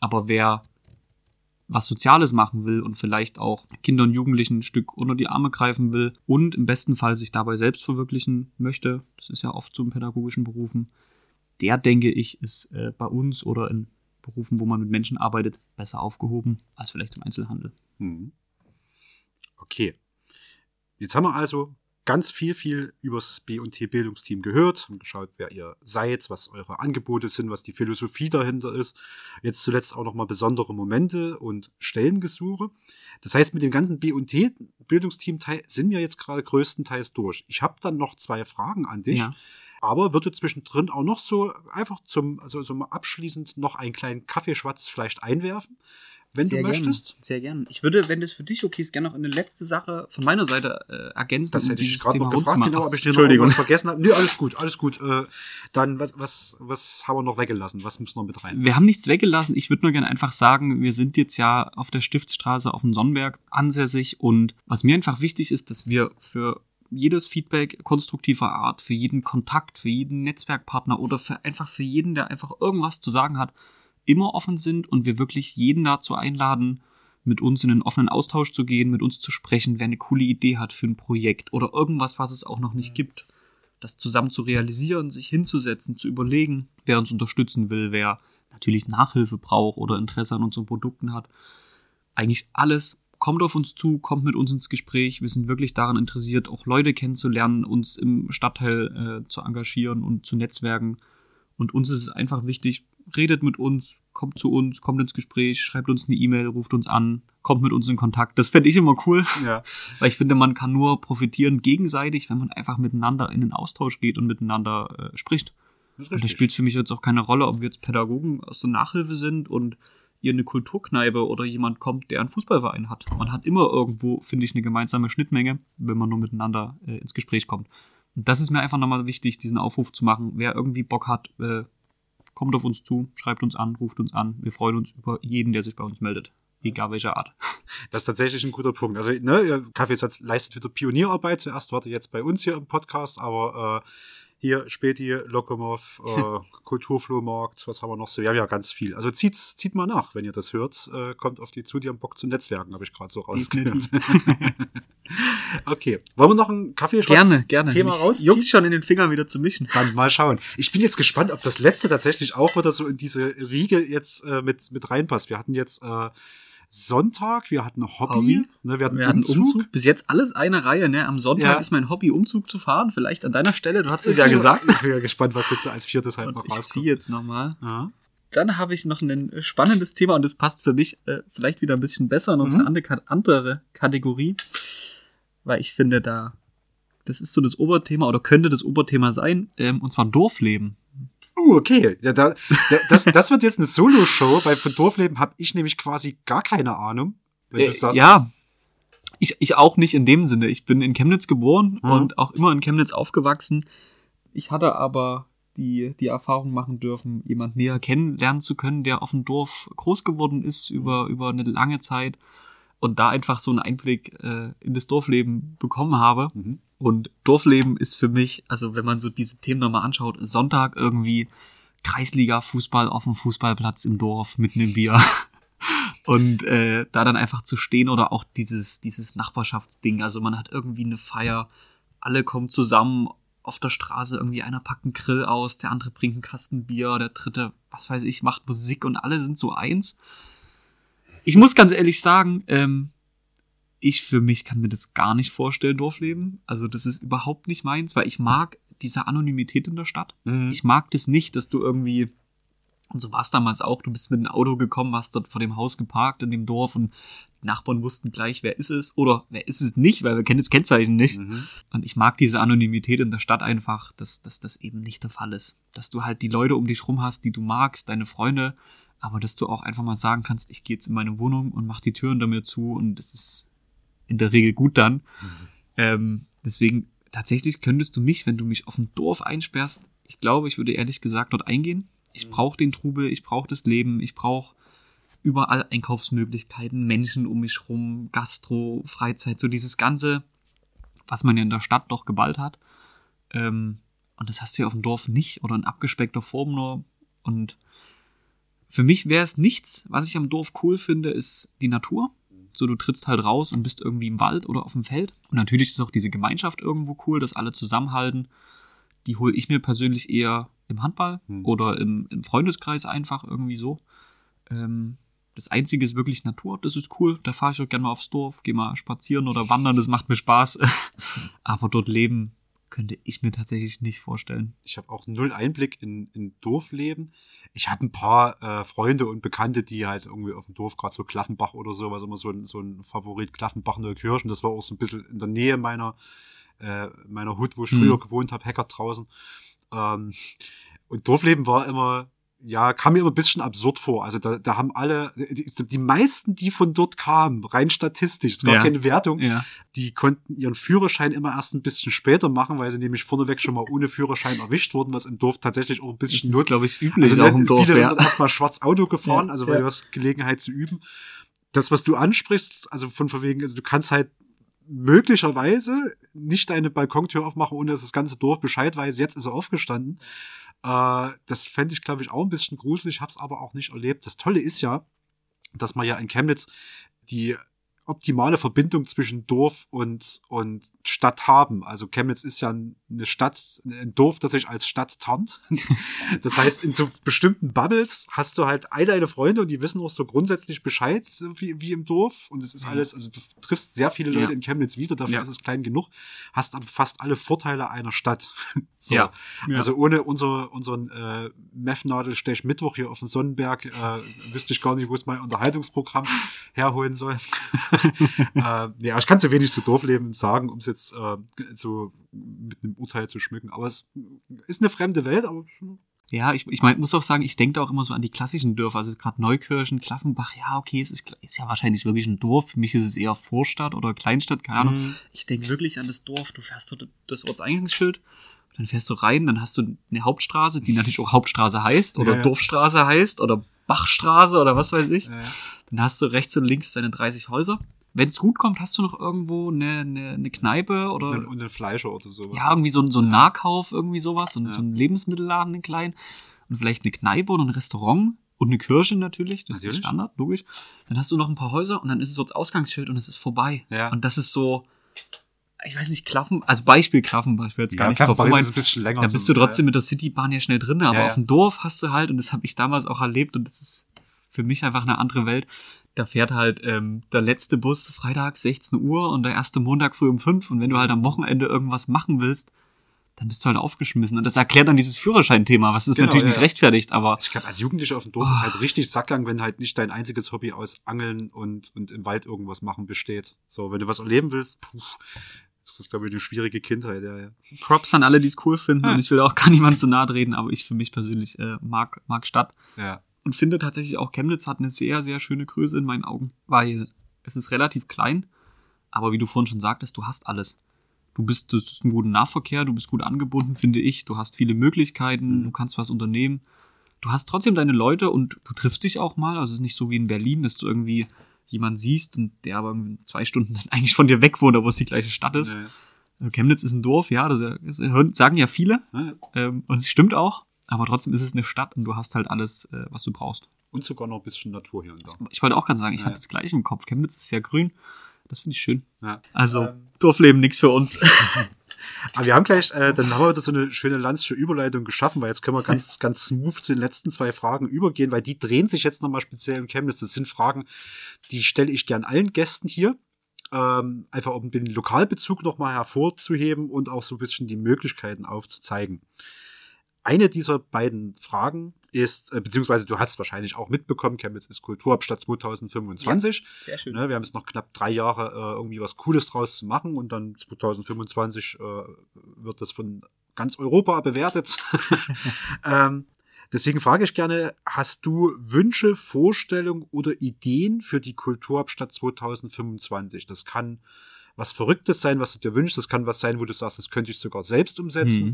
Aber wer was Soziales machen will und vielleicht auch Kindern und Jugendlichen ein Stück unter die Arme greifen will und im besten Fall sich dabei selbst verwirklichen möchte, das ist ja oft so in pädagogischen Berufen, der denke ich, ist äh, bei uns oder in Berufen, wo man mit Menschen arbeitet, besser aufgehoben als vielleicht im Einzelhandel. Mhm. Okay. Jetzt haben wir also ganz viel, viel übers B&T Bildungsteam gehört, haben geschaut, wer ihr seid, was eure Angebote sind, was die Philosophie dahinter ist. Jetzt zuletzt auch nochmal besondere Momente und Stellengesuche. Das heißt, mit dem ganzen B&T Bildungsteam sind wir jetzt gerade größtenteils durch. Ich habe dann noch zwei Fragen an dich. Ja. Aber würde zwischendrin auch noch so einfach zum, also so abschließend noch einen kleinen Kaffeeschwatz vielleicht einwerfen wenn sehr du möchtest. Gern, sehr gern. Ich würde, wenn das für dich okay ist, gerne noch eine letzte Sache von meiner Seite äh, ergänzen. Das hätte ich gerade noch gefragt, genau, ob ich noch irgendwas vergessen habe. Nee, alles gut, alles gut. Äh, dann, was, was, was haben wir noch weggelassen? Was muss noch mit rein? Wir haben nichts weggelassen. Ich würde nur gerne einfach sagen, wir sind jetzt ja auf der Stiftsstraße auf dem Sonnenberg ansässig und was mir einfach wichtig ist, dass wir für jedes Feedback konstruktiver Art, für jeden Kontakt, für jeden Netzwerkpartner oder für einfach für jeden, der einfach irgendwas zu sagen hat, immer offen sind und wir wirklich jeden dazu einladen, mit uns in einen offenen Austausch zu gehen, mit uns zu sprechen, wer eine coole Idee hat für ein Projekt oder irgendwas, was es auch noch nicht gibt, das zusammen zu realisieren, sich hinzusetzen, zu überlegen, wer uns unterstützen will, wer natürlich Nachhilfe braucht oder Interesse an unseren Produkten hat. Eigentlich alles kommt auf uns zu, kommt mit uns ins Gespräch. Wir sind wirklich daran interessiert, auch Leute kennenzulernen, uns im Stadtteil äh, zu engagieren und zu netzwerken. Und uns ist es einfach wichtig, redet mit uns, kommt zu uns, kommt ins Gespräch, schreibt uns eine E-Mail, ruft uns an, kommt mit uns in Kontakt. Das fände ich immer cool. Ja. [laughs] Weil ich finde, man kann nur profitieren gegenseitig, wenn man einfach miteinander in den Austausch geht und miteinander äh, spricht. Das und da spielt für mich jetzt auch keine Rolle, ob wir jetzt Pädagogen aus der Nachhilfe sind und ihr eine Kulturkneipe oder jemand kommt, der einen Fußballverein hat. Man hat immer irgendwo, finde ich, eine gemeinsame Schnittmenge, wenn man nur miteinander äh, ins Gespräch kommt. Und das ist mir einfach nochmal wichtig, diesen Aufruf zu machen. Wer irgendwie Bock hat, äh, kommt auf uns zu, schreibt uns an, ruft uns an. Wir freuen uns über jeden, der sich bei uns meldet. Egal welcher Art. [laughs] Das ist tatsächlich ein guter Punkt. Also, ne, Kaffeesatz leistet wieder Pionierarbeit. Zuerst war er jetzt bei uns hier im Podcast, aber äh, hier Späti, Lokomov, äh, [laughs] Kulturflohmarkt, was haben wir noch so? Wir haben ja ganz viel. Also zieht, zieht mal nach, wenn ihr das hört. Äh, kommt auf die zu, die haben Bock zu Netzwerken, habe ich gerade so rausgehört. [laughs] okay. Wollen wir noch einen Kaffee Gerne, gerne. Thema raus? Juckt schon in den Fingern wieder zu mischen. Dann mal schauen. Ich bin jetzt gespannt, ob das letzte tatsächlich auch wieder so in diese Riege jetzt äh, mit, mit reinpasst. Wir hatten jetzt äh, Sonntag, wir hatten Hobby, Hobby. Ne, wir hatten, wir hatten Umzug. Umzug. Bis jetzt alles eine Reihe, ne? Am Sonntag ja. ist mein Hobby, Umzug zu fahren. Vielleicht an deiner Stelle, du hast es ja gesagt. [laughs] Ich bin ja gespannt, was jetzt als viertes halt und noch rauskommt. Ich ziehe jetzt nochmal. Ja. Dann habe ich noch ein spannendes Thema und das passt für mich äh, vielleicht wieder ein bisschen besser in unsere mhm. andere Kategorie, weil ich finde, da das ist so das Oberthema oder könnte das Oberthema sein, ähm, und zwar Dorfleben. Uh, okay. Ja, da, das, das wird jetzt eine Solo-Show, weil von Dorfleben habe ich nämlich quasi gar keine Ahnung. Wenn du sagst. Ja, ich, ich auch nicht in dem Sinne. Ich bin in Chemnitz geboren mhm. und auch immer in Chemnitz aufgewachsen. Ich hatte aber die, die Erfahrung machen dürfen, jemand näher kennenlernen zu können, der auf dem Dorf groß geworden ist über, über eine lange Zeit und da einfach so einen Einblick äh, in das Dorfleben bekommen habe. Mhm. Und Dorfleben ist für mich, also wenn man so diese Themen nochmal anschaut, Sonntag irgendwie Kreisliga-Fußball auf dem Fußballplatz im Dorf mitten im Bier. [laughs] Und äh, da dann einfach zu stehen oder auch dieses, dieses Nachbarschaftsding. Also man hat irgendwie eine Feier, alle kommen zusammen auf der Straße, irgendwie einer packt einen Grill aus, der andere bringt einen Kasten Bier, der dritte, was weiß ich, macht Musik und alle sind so eins. Ich muss ganz ehrlich sagen, ähm, ich für mich kann mir das gar nicht vorstellen, Dorfleben. Also das ist überhaupt nicht meins, weil ich mag diese Anonymität in der Stadt. Mhm. Ich mag das nicht, dass du irgendwie, und so war es damals auch, du bist mit einem Auto gekommen, hast dort vor dem Haus geparkt in dem Dorf und die Nachbarn wussten gleich, wer ist es oder wer ist es nicht, weil wir kennen das Kennzeichen nicht. Mhm. Und ich mag diese Anonymität in der Stadt einfach, dass, dass das eben nicht der Fall ist. Dass du halt die Leute um dich rum hast, die du magst, deine Freunde, aber dass du auch einfach mal sagen kannst, ich gehe jetzt in meine Wohnung und mach die Tür hinter mir zu und es ist in der Regel gut dann. Mhm. Ähm, deswegen, tatsächlich könntest du mich, wenn du mich auf ein Dorf einsperrst, ich glaube, ich würde ehrlich gesagt dort eingehen. Ich mhm. brauche den Trubel, ich brauche das Leben, ich brauche überall Einkaufsmöglichkeiten, Menschen um mich rum, Gastro, Freizeit, so dieses Ganze, was man ja in der Stadt doch geballt hat. Ähm, und das hast du ja auf dem Dorf nicht oder in abgespeckter Form nur. Und Für mich wäre es nichts, was ich am Dorf cool finde, ist die Natur. So, du trittst halt raus und bist irgendwie im Wald oder auf dem Feld. Und natürlich ist auch diese Gemeinschaft irgendwo cool, dass alle zusammenhalten. Die hole ich mir persönlich eher im Handball Hm. oder im, im Freundeskreis einfach irgendwie so. Ähm, das Einzige ist wirklich Natur, das ist cool. Da fahre ich auch gerne mal aufs Dorf, gehe mal spazieren oder wandern, das macht mir Spaß. [laughs] Aber dort leben könnte ich mir tatsächlich nicht vorstellen. Ich habe auch null Einblick in, in Dorfleben. Ich habe ein paar äh, Freunde und Bekannte, die halt irgendwie auf dem Dorf, gerade so Klaffenbach oder so, was immer so ein, so ein Favorit, Klaffenbach Neukirchen. Das war auch so ein bisschen in der Nähe meiner, äh, meiner Hut, wo ich Hm. früher gewohnt habe, Hacker draußen. Ähm, und Dorfleben war immer, ja, kam mir immer ein bisschen absurd vor. Also da, da haben alle, die, die meisten, die von dort kamen, rein statistisch, es gab Ja. keine Wertung, Ja. die konnten ihren Führerschein immer erst ein bisschen später machen, weil sie nämlich vorneweg schon mal ohne Führerschein erwischt wurden, was im Dorf tatsächlich auch ein Das bisschen ist, not. glaube ich, üblich Also auch ne, im Dorf. viele Ja. sind dann erstmal schwarz Auto gefahren, Ja, also weil du hast Gelegenheit zu üben. Das, was du ansprichst, also von verwegen, also du kannst halt möglicherweise nicht deine Balkontür aufmachen, ohne dass das ganze Dorf Bescheid weiß, jetzt ist er aufgestanden. Äh, das fände ich, glaube ich, auch ein bisschen gruselig, hab's aber auch nicht erlebt. Das Tolle ist ja, dass man ja in Chemnitz die optimale Verbindung zwischen Dorf und, und Stadt haben. Also Chemnitz ist ja eine Stadt, ein Dorf, das sich als Stadt tarnt. [laughs] Das heißt, in so bestimmten Bubbles hast du halt all deine Freunde und die wissen auch so grundsätzlich Bescheid, wie, wie im Dorf. Und es ist Ja. alles, also du triffst sehr viele Leute Ja. in Chemnitz wieder, dafür Ja. ist es klein genug, hast aber fast alle Vorteile einer Stadt. [laughs] so. Ja. Ja. Also ohne unser, unseren äh, Meth-Nadelstech Mittwoch hier auf dem Sonnenberg äh, wüsste ich gar nicht, wo es mein Unterhaltungsprogramm [laughs] herholen soll. äh, aber ich kann zu wenig zu Dorfleben sagen, um es jetzt äh, so mit einem Urteil zu schmücken. Aber es ist eine fremde Welt, aber Ja, ich, ich mein, muss auch sagen, ich denke da auch immer so an die klassischen Dörfer, also gerade Neukirchen, Klaffenbach, ja, okay, es ist, ist ja wahrscheinlich wirklich ein Dorf. Für mich ist es eher Vorstadt oder Kleinstadt, keine Ahnung. Mhm. Ich denke wirklich an das Dorf, du fährst so das Ortseingangsschild, dann fährst du rein, dann hast du eine Hauptstraße, die natürlich auch Hauptstraße heißt oder Ja, ja. Dorfstraße heißt oder Bachstraße oder was weiß ich. Äh, Dann hast du rechts und links deine 30 Häuser. Wenn es gut kommt, hast du noch irgendwo eine, eine, eine Kneipe oder und, und ein Fleischer oder so. ja, irgendwie so, ein- so ein Ja. Nahkauf, irgendwie sowas, so, ein- Ja. so ein Lebensmittelladen, einen kleinen. Und vielleicht eine Kneipe oder ein Restaurant und eine Kirche natürlich, das Natürlich. ist Standard, logisch. Dann hast du noch ein paar Häuser und dann ist es so das Ausgangsschild und es ist vorbei. Ja. Und das ist so, ich weiß nicht, Klaffen, als Beispiel Klaffenbach, ich will jetzt gar nicht drauf Klaffenbach ist ein bisschen länger. Da so, bist du trotzdem mit der Citybahn ja schnell drin, aber Ja, ja. auf dem Dorf hast du halt, und das habe ich damals auch erlebt, und das ist für mich einfach eine andere Welt. Da fährt halt ähm, der letzte Bus Freitag 16 Uhr und der erste Montag früh um 5. Und wenn du halt am Wochenende irgendwas machen willst, dann bist du halt aufgeschmissen. Und das erklärt dann dieses Führerscheinthema, was ist Genau, natürlich ja, nicht ja. rechtfertigt, aber Ich glaube, als Jugendlicher auf dem Dorf Oh. ist halt richtig Sackgang, wenn halt nicht dein einziges Hobby aus Angeln und, und im Wald irgendwas machen besteht. So, wenn du was erleben willst, puh, das ist, glaube ich, eine schwierige Kindheit, ja, ja. Props an alle, die es cool finden. Ja. Und ich will auch gar niemand zu nahe reden, aber ich für mich persönlich äh, mag, mag Stadt. Ja, und finde tatsächlich auch Chemnitz hat eine sehr, sehr schöne Größe in meinen Augen, weil es ist relativ klein, aber wie du vorhin schon sagtest, du hast alles. Du bist, du hast einen guten Nahverkehr, du bist gut angebunden, finde ich. Du hast viele Möglichkeiten, Mhm. du kannst was unternehmen. Du hast trotzdem deine Leute und du triffst dich auch mal. Also es ist nicht so wie in Berlin, dass du irgendwie jemanden siehst und der aber zwei Stunden dann [laughs] eigentlich von dir weg wohnt, obwohl es die gleiche Stadt ist. ja, Also Chemnitz ist ein Dorf, ja, das, sagen ja viele. ja. Ähm, und es stimmt auch, aber trotzdem ist es eine Stadt und du hast halt alles, äh, was du brauchst. Und sogar noch ein bisschen Natur hier und da. Ich wollte auch gerade sagen, ich Ja. hatte das gleiche im Kopf. Chemnitz ist sehr grün. Das finde ich schön. Ja. Also, Ähm. Dorfleben, nichts für uns. [laughs] [laughs] Aber wir haben gleich, äh, dann haben wir so eine schöne landsche Überleitung geschaffen, weil jetzt können wir ganz, ganz smooth zu den letzten zwei Fragen übergehen, weil die drehen sich jetzt nochmal speziell im Chemnitz. Das sind Fragen, die stelle ich gern allen Gästen hier. Ähm, einfach um den Lokalbezug nochmal hervorzuheben und auch so ein bisschen die Möglichkeiten aufzuzeigen. Eine dieser beiden Fragen ist, äh, beziehungsweise du hast es wahrscheinlich auch mitbekommen, Chemnitz ist Kulturhauptstadt 2025. Sehr schön. Ne, wir haben jetzt noch knapp drei Jahre äh, irgendwie was Cooles draus zu machen und dann 2025 äh, wird das von ganz Europa bewertet. [laughs] [laughs] ähm, deswegen frage ich gerne, hast du Wünsche, Vorstellungen oder Ideen für die Kulturhauptstadt 2025? Das kann was Verrücktes sein, was du dir wünschst. Das kann was sein, wo du sagst, das könnte ich sogar selbst umsetzen.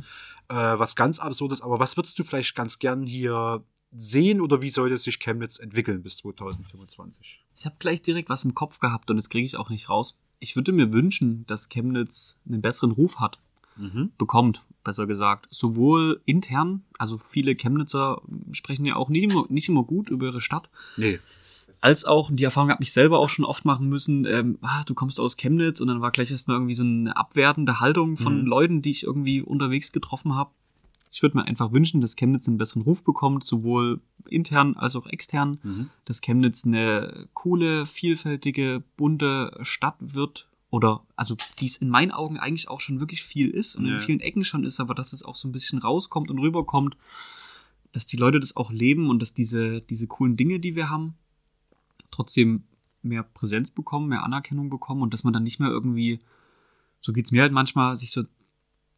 Mhm. Äh, was ganz Absurdes. Aber was würdest du vielleicht ganz gern hier sehen oder wie sollte sich Chemnitz entwickeln bis 2025? Ich habe gleich direkt was im Kopf gehabt und das kriege ich auch nicht raus. Ich würde mir wünschen, dass Chemnitz einen besseren Ruf hat, Mhm. bekommt. besser gesagt. Sowohl intern, also viele Chemnitzer sprechen ja auch nicht immer, nicht immer gut über ihre Stadt. Nee. Als auch, die Erfahrung habe ich selber auch schon oft machen müssen, ähm, ah, du kommst aus Chemnitz und dann war gleich erstmal irgendwie so eine abwertende Haltung von Mhm. Leuten, die ich irgendwie unterwegs getroffen habe. Ich würde mir einfach wünschen, dass Chemnitz einen besseren Ruf bekommt, sowohl intern als auch extern Mhm. dass Chemnitz eine coole, vielfältige, bunte Stadt wird. Oder, also, die es in meinen Augen eigentlich auch schon wirklich viel ist und Ja. in vielen Ecken schon ist, aber dass es auch so ein bisschen rauskommt und rüberkommt, dass die Leute das auch leben und dass diese, diese coolen Dinge, die wir haben, trotzdem mehr Präsenz bekommen, mehr Anerkennung bekommen und dass man dann nicht mehr irgendwie, so geht's mir halt manchmal, sich so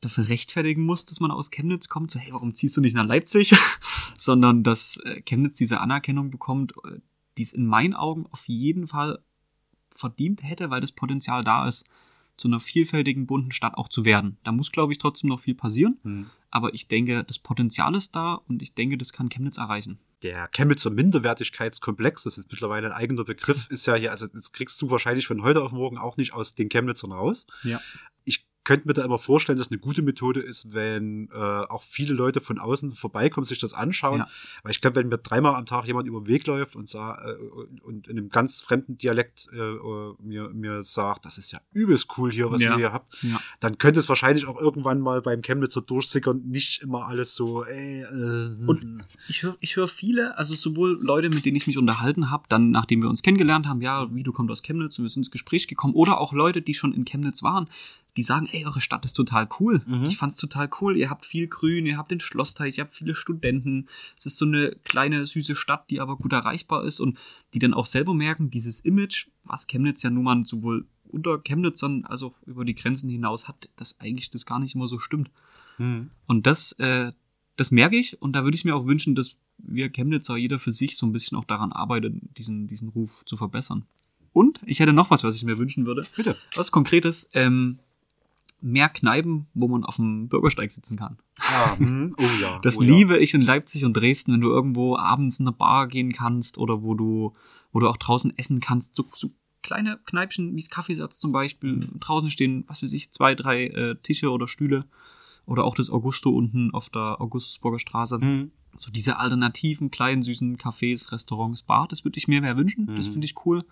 dafür rechtfertigen muss, dass man aus Chemnitz kommt, so, hey, warum ziehst du nicht nach Leipzig? [laughs] Sondern dass äh, Chemnitz diese Anerkennung bekommt, äh, die es in meinen Augen auf jeden Fall verdient hätte, weil das Potenzial da ist, zu einer vielfältigen, bunten Stadt auch zu werden. Da muss, glaube ich, trotzdem noch viel passieren, Mhm. aber ich denke, das Potenzial ist da und ich denke, das kann Chemnitz erreichen. Der Chemnitzer Minderwertigkeitskomplex, das ist mittlerweile ein eigener Begriff, ist ja hier, also das kriegst du wahrscheinlich von heute auf morgen auch nicht aus den Chemnitzern raus. Ja. Ich könnte mir da immer vorstellen, dass eine gute Methode ist, wenn äh, auch viele Leute von außen vorbeikommen, sich das anschauen. Ja. Weil ich glaube, wenn mir dreimal am Tag jemand über den Weg läuft und, sah, äh, und in einem ganz fremden Dialekt äh, äh, mir, mir sagt, das ist ja übelst cool hier, was Ja. ihr hier habt, Ja. dann könnte es wahrscheinlich auch irgendwann mal beim Chemnitzer durchsickern, nicht immer alles so, ey, äh, Und ich höre ich hör viele, also sowohl Leute, mit denen ich mich unterhalten habe, dann nachdem wir uns kennengelernt haben, ja, wie du kommst aus Chemnitz, und wir sind ins Gespräch gekommen, oder auch Leute, die schon in Chemnitz waren, die sagen, ey, eure Stadt ist total cool. Mhm. Ich fand's total cool. Ihr habt viel Grün, ihr habt den Schlossteich, ihr habt viele Studenten. Es ist so eine kleine, süße Stadt, die aber gut erreichbar ist und die dann auch selber merken, dieses Image, was Chemnitz ja nun mal sowohl unter Chemnitzern als auch über die Grenzen hinaus hat, dass eigentlich das gar nicht immer so stimmt. Mhm. Und das, äh, das merke ich und da würde ich mir auch wünschen, dass wir Chemnitzer jeder für sich so ein bisschen auch daran arbeitet, diesen, diesen Ruf zu verbessern. Und ich hätte noch was, was ich mir wünschen würde. Bitte. Was Konkretes, ähm, mehr Kneipen, wo man auf dem Bürgersteig sitzen kann. Ah, hm, oh ja. [laughs] Das oh ja. liebe ich in Leipzig und Dresden, wenn du irgendwo abends in eine Bar gehen kannst oder wo du, wo du auch draußen essen kannst. So, so kleine Kneipchen wie das Kaffeesatz zum Beispiel. Mhm. Draußen stehen, was weiß ich, zwei, drei äh, Tische oder Stühle. Oder auch das Augusto unten auf der Augustusburger Straße. Hm. So diese alternativen, kleinen, süßen Cafés, Restaurants, Bar, das würde ich mir mehr wünschen. Das Mhm. finde ich cool.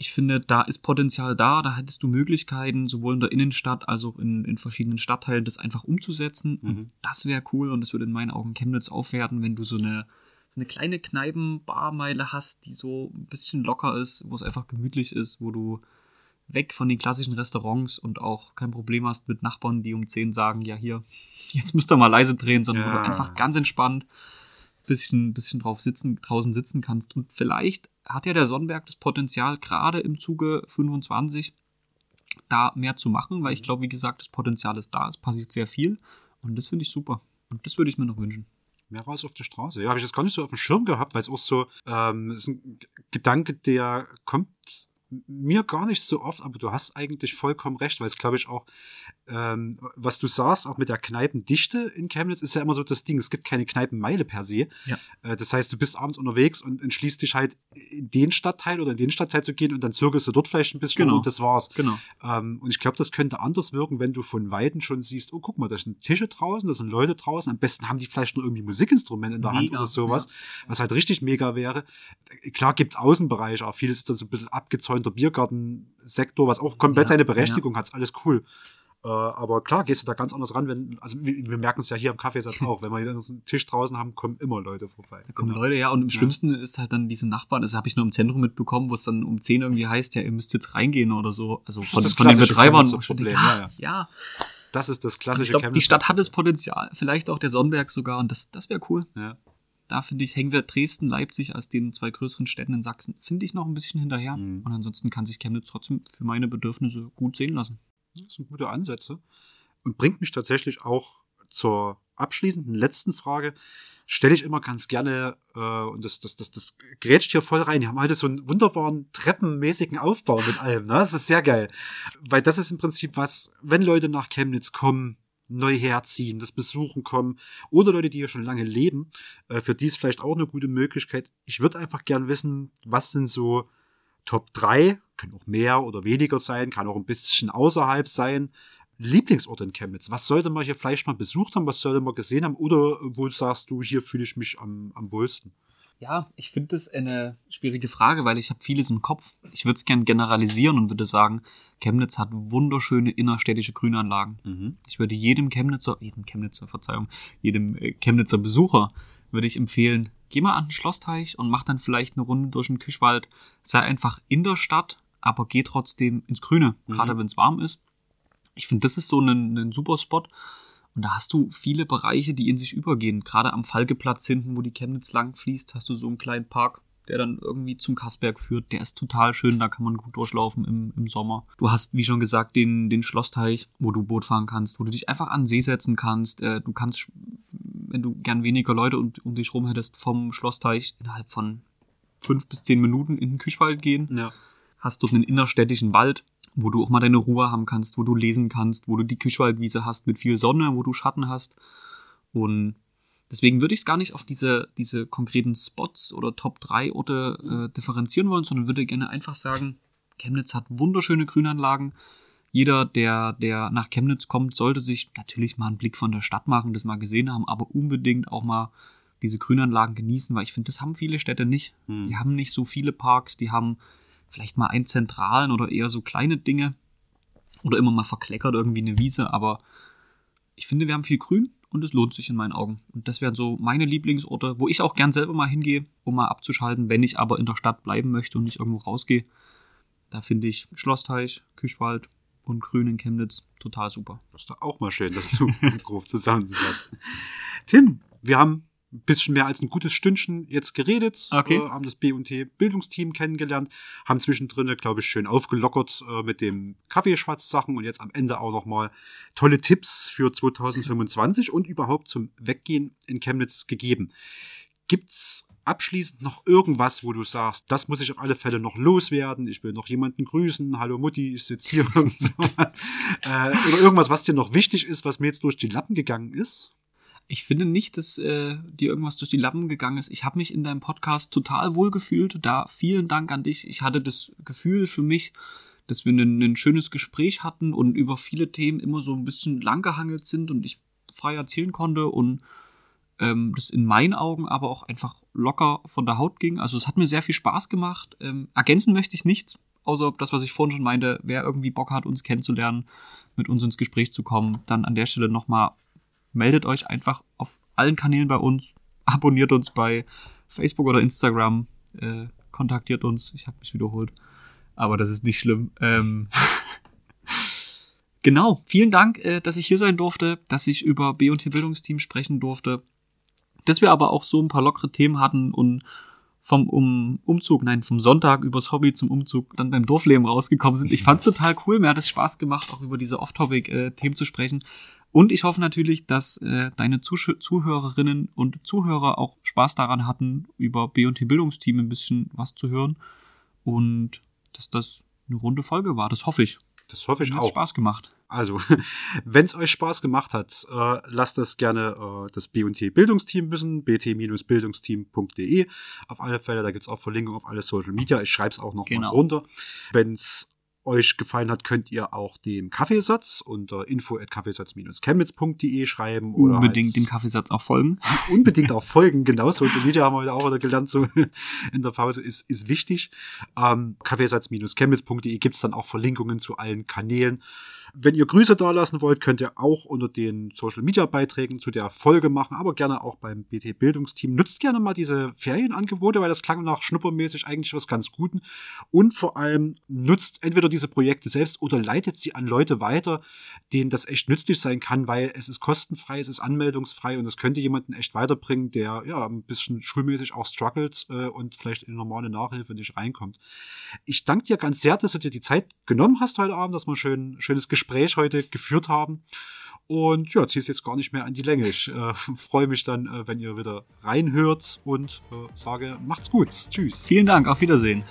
Ich finde, da ist Potenzial da, da hättest du Möglichkeiten, sowohl in der Innenstadt als auch in, in verschiedenen Stadtteilen, das einfach umzusetzen. Mhm. Und das wäre cool und das würde in meinen Augen Chemnitz aufwerten, wenn du so eine, so eine kleine Kneipen-Barmeile hast, die so ein bisschen locker ist, wo es einfach gemütlich ist, wo du weg von den klassischen Restaurants und auch kein Problem hast mit Nachbarn, die um 10 sagen, ja hier, [laughs] jetzt müsst ihr mal leise drehen, sondern wo Ja. du einfach ganz entspannt bisschen, bisschen drauf sitzen, draußen sitzen kannst. Und vielleicht hat ja der Sonnenberg das Potenzial, gerade im Zuge 25 da mehr zu machen, weil ich glaube, wie gesagt, das Potenzial ist da, es passiert sehr viel und das finde ich super. Und das würde ich mir noch wünschen. Mehr raus auf der Straße. Ja, habe ich das gar nicht so auf dem Schirm gehabt, weil es auch so, ähm, ist ein Gedanke, der kommt mir gar nicht so oft, aber du hast eigentlich vollkommen recht, weil es glaube ich auch, ähm, was du sagst, auch mit der Kneipendichte in Chemnitz ist ja immer so das Ding, es gibt keine Kneipenmeile per se. Ja. Äh, das heißt, du bist abends unterwegs und entschließt dich halt in den Stadtteil oder in den Stadtteil zu gehen und dann zirkelst du dort vielleicht ein bisschen Genau. und das war's. Genau. Ähm, und ich glaube, das könnte anders wirken, wenn du von Weitem schon siehst, oh, guck mal, da sind Tische draußen, da sind Leute draußen. Am besten haben die vielleicht nur irgendwie Musikinstrumente in der Hand Mega, oder sowas, was halt richtig mega wäre. Äh, Klar gibt's Außenbereiche, auch vieles ist dann so ein bisschen abgezäunter Biergartensektor, was auch komplett Ja, seine Berechtigung hat, ist alles cool. Äh, aber klar, gehst du da ganz anders ran, wenn, also wir, wir merken es ja hier am Kaffeesatz auch, wenn wir hier einen Tisch draußen haben, kommen immer Leute vorbei. Da kommen Genau. Leute, ja, und im Ja. schlimmsten ist halt dann diese Nachbarn, das habe ich nur im Zentrum mitbekommen, wo es dann um 10 irgendwie heißt, ja, ihr müsst jetzt reingehen oder so. Also von, das von den Betreibern. Ich Problem, denke, ja, ah, ja. Das ist das Und klassische ich glaube, die Stadt hat das Potenzial, vielleicht auch der Sonnenberg sogar, und das, das wäre cool. Ja. Da finde ich, hängen wir Dresden, Leipzig als den zwei größeren Städten in Sachsen, finde ich noch ein bisschen hinterher. Mhm. Und ansonsten kann sich Chemnitz trotzdem für meine Bedürfnisse gut sehen lassen. Das sind gute Ansätze. Und bringt mich tatsächlich auch zur abschließenden letzten Frage. Stelle ich immer ganz gerne, äh, und das, das, das, das grätscht hier voll rein. Die haben heute so einen wunderbaren treppenmäßigen Aufbau mit allem. Ne? Das ist sehr geil. Weil das ist im Prinzip was, wenn Leute nach Chemnitz kommen, neu herziehen, das besuchen kommen oder Leute, die hier schon lange leben, äh, für die ist vielleicht auch eine gute Möglichkeit. Ich würde einfach gern wissen, was sind so Top 3, können auch mehr oder weniger sein, kann auch ein bisschen außerhalb sein, Lieblingsort in Chemnitz? Was sollte man hier vielleicht mal besucht haben? Was sollte man gesehen haben? Oder wo sagst du, hier fühle ich mich am, am wohlsten? Ja, ich finde das eine schwierige Frage, weil ich habe vieles im Kopf. Ich würde es gern generalisieren und würde sagen, Chemnitz hat wunderschöne innerstädtische Grünanlagen. Mhm. Ich würde jedem Chemnitzer, jedem Chemnitzer, Verzeihung, jedem äh, Chemnitzer Besucher würde ich empfehlen, geh mal an den Schlossteich und mach dann vielleicht eine Runde durch den Küchwald. Sei einfach in der Stadt, aber geh trotzdem ins Grüne, mhm. gerade wenn es warm ist. Ich finde, das ist so ein, ein super Spot. Und da hast du viele Bereiche, die in sich übergehen. Gerade am Falkeplatz hinten, wo die Chemnitz lang fließt, hast du so einen kleinen Park, der dann irgendwie zum Kassberg führt. Der ist total schön, da kann man gut durchlaufen im, im Sommer. Du hast, wie schon gesagt, den, den Schlossteich, wo du Boot fahren kannst, wo du dich einfach an den See setzen kannst. Äh, du kannst, wenn du gern weniger Leute um, um dich rum hättest, vom Schlossteich innerhalb von fünf bis zehn Minuten in den Küchwald gehen. Ja. Hast dort einen innerstädtischen Wald, wo du auch mal deine Ruhe haben kannst, wo du lesen kannst, wo du die Küchwaldwiese hast mit viel Sonne, wo du Schatten hast. Und deswegen würde ich es gar nicht auf diese, diese konkreten Spots oder Top 3 Orte äh, differenzieren wollen, sondern würde gerne einfach sagen, Chemnitz hat wunderschöne Grünanlagen. Jeder, der, der nach Chemnitz kommt, sollte sich natürlich mal einen Blick von der Stadt machen, das mal gesehen haben, aber unbedingt auch mal diese Grünanlagen genießen, weil ich finde, das haben viele Städte nicht. Hm. Die haben nicht so viele Parks, die haben vielleicht mal einen zentralen oder eher so kleine Dinge. Oder immer mal verkleckert irgendwie eine Wiese, aber ich finde, wir haben viel Grün und es lohnt sich in meinen Augen. Und das wären so meine Lieblingsorte, wo ich auch gern selber mal hingehe, um mal abzuschalten, wenn ich aber in der Stadt bleiben möchte und nicht irgendwo rausgehe. Da finde ich Schlossteich, Küchwald und Grün in Chemnitz total super. Das ist doch auch mal schön, das so [laughs] grob zusammenzufassen. Tim, wir haben ein bisschen mehr als ein gutes Stündchen jetzt geredet, okay. äh, haben das B&T Bildungsteam kennengelernt, haben zwischendrin, glaube ich, schön aufgelockert äh, mit dem Kaffeeschwatz-Sachen und jetzt am Ende auch nochmal tolle Tipps für 2025 und überhaupt zum Weggehen in Chemnitz gegeben. Gibt's abschließend noch irgendwas, wo du sagst, das muss ich auf alle Fälle noch loswerden, ich will noch jemanden grüßen, hallo Mutti, ich sitze hier [laughs] und sowas. äh, oder irgendwas, was dir noch wichtig ist, was mir jetzt durch die Lappen gegangen ist? Ich finde nicht, dass äh, dir irgendwas durch die Lappen gegangen ist. Ich habe mich in deinem Podcast total wohl gefühlt. Da vielen Dank an dich. Ich hatte das Gefühl für mich, dass wir ein, ein schönes Gespräch hatten und über viele Themen immer so ein bisschen langgehangelt sind und ich frei erzählen konnte und ähm, das in meinen Augen aber auch einfach locker von der Haut ging. Also es hat mir sehr viel Spaß gemacht. Ähm, ergänzen möchte ich nichts, außer das, was ich vorhin schon meinte. Wer irgendwie Bock hat, uns kennenzulernen, mit uns ins Gespräch zu kommen, dann an der Stelle nochmal meldet euch einfach auf allen Kanälen bei uns, abonniert uns bei Facebook oder Instagram, äh, kontaktiert uns. Ich habe mich wiederholt, aber das ist nicht schlimm. Ähm [laughs] genau, vielen Dank, äh, dass ich hier sein durfte, dass ich über B&T Bildungsteam sprechen durfte, dass wir aber auch so ein paar lockere Themen hatten und vom um Umzug, nein, vom Sonntag übers Hobby zum Umzug dann beim Dorfleben rausgekommen sind. Ich fand's total cool. Mir hat es Spaß gemacht, auch über diese Off-Topic-Themen äh, zu sprechen. Und ich hoffe natürlich, dass äh, deine Zuh Zuhörerinnen und Zuhörer auch Spaß daran hatten, über B&T Bildungsteam ein bisschen was zu hören. Und dass das eine runde Folge war. Das hoffe ich. Das hoffe ich Hat auch. Spaß gemacht. Also, [laughs] wenn es euch Spaß gemacht hat, äh, lasst das gerne äh, das B&T Bildungsteam wissen, bt-bildungsteam.de. Auf alle Fälle, da gibt's auch Verlinkungen auf alle Social Media. Ich schreibe es auch noch genau. mal drunter. Wenn es euch gefallen hat, könnt ihr auch dem Kaffeesatz unter info@kaffeesatz-chemnitz.de schreiben oder unbedingt dem Kaffeesatz auch folgen. [laughs] Unbedingt auch folgen, genau. Social Media haben wir heute auch wieder gelernt, so [laughs] in der Pause ist, ist wichtig. Ähm, Kaffeesatz-chemnitz.de gibt's dann auch Verlinkungen zu allen Kanälen. Wenn ihr Grüße da lassen wollt, könnt ihr auch unter den Social Media Beiträgen zu der Folge machen, aber gerne auch beim BT Bildungsteam. Nutzt gerne mal diese Ferienangebote, weil das klang nach schnuppermäßig eigentlich was ganz Guten. Und vor allem nutzt entweder diese Projekte selbst oder leitet sie an Leute weiter, denen das echt nützlich sein kann, weil es ist kostenfrei, es ist anmeldungsfrei und es könnte jemanden echt weiterbringen, der ja ein bisschen schulmäßig auch struggelt äh, und vielleicht in normale Nachhilfe nicht reinkommt. Ich danke dir ganz sehr, dass du dir die Zeit genommen hast heute Abend, dass ein schön, schönes Gespräch Gespräch heute geführt haben. Und ja, ziehe es jetzt gar nicht mehr an die Länge. Ich äh, [laughs] freue mich dann, äh, wenn ihr wieder reinhört und äh, sage, macht's gut. Tschüss. Vielen Dank, auf Wiedersehen.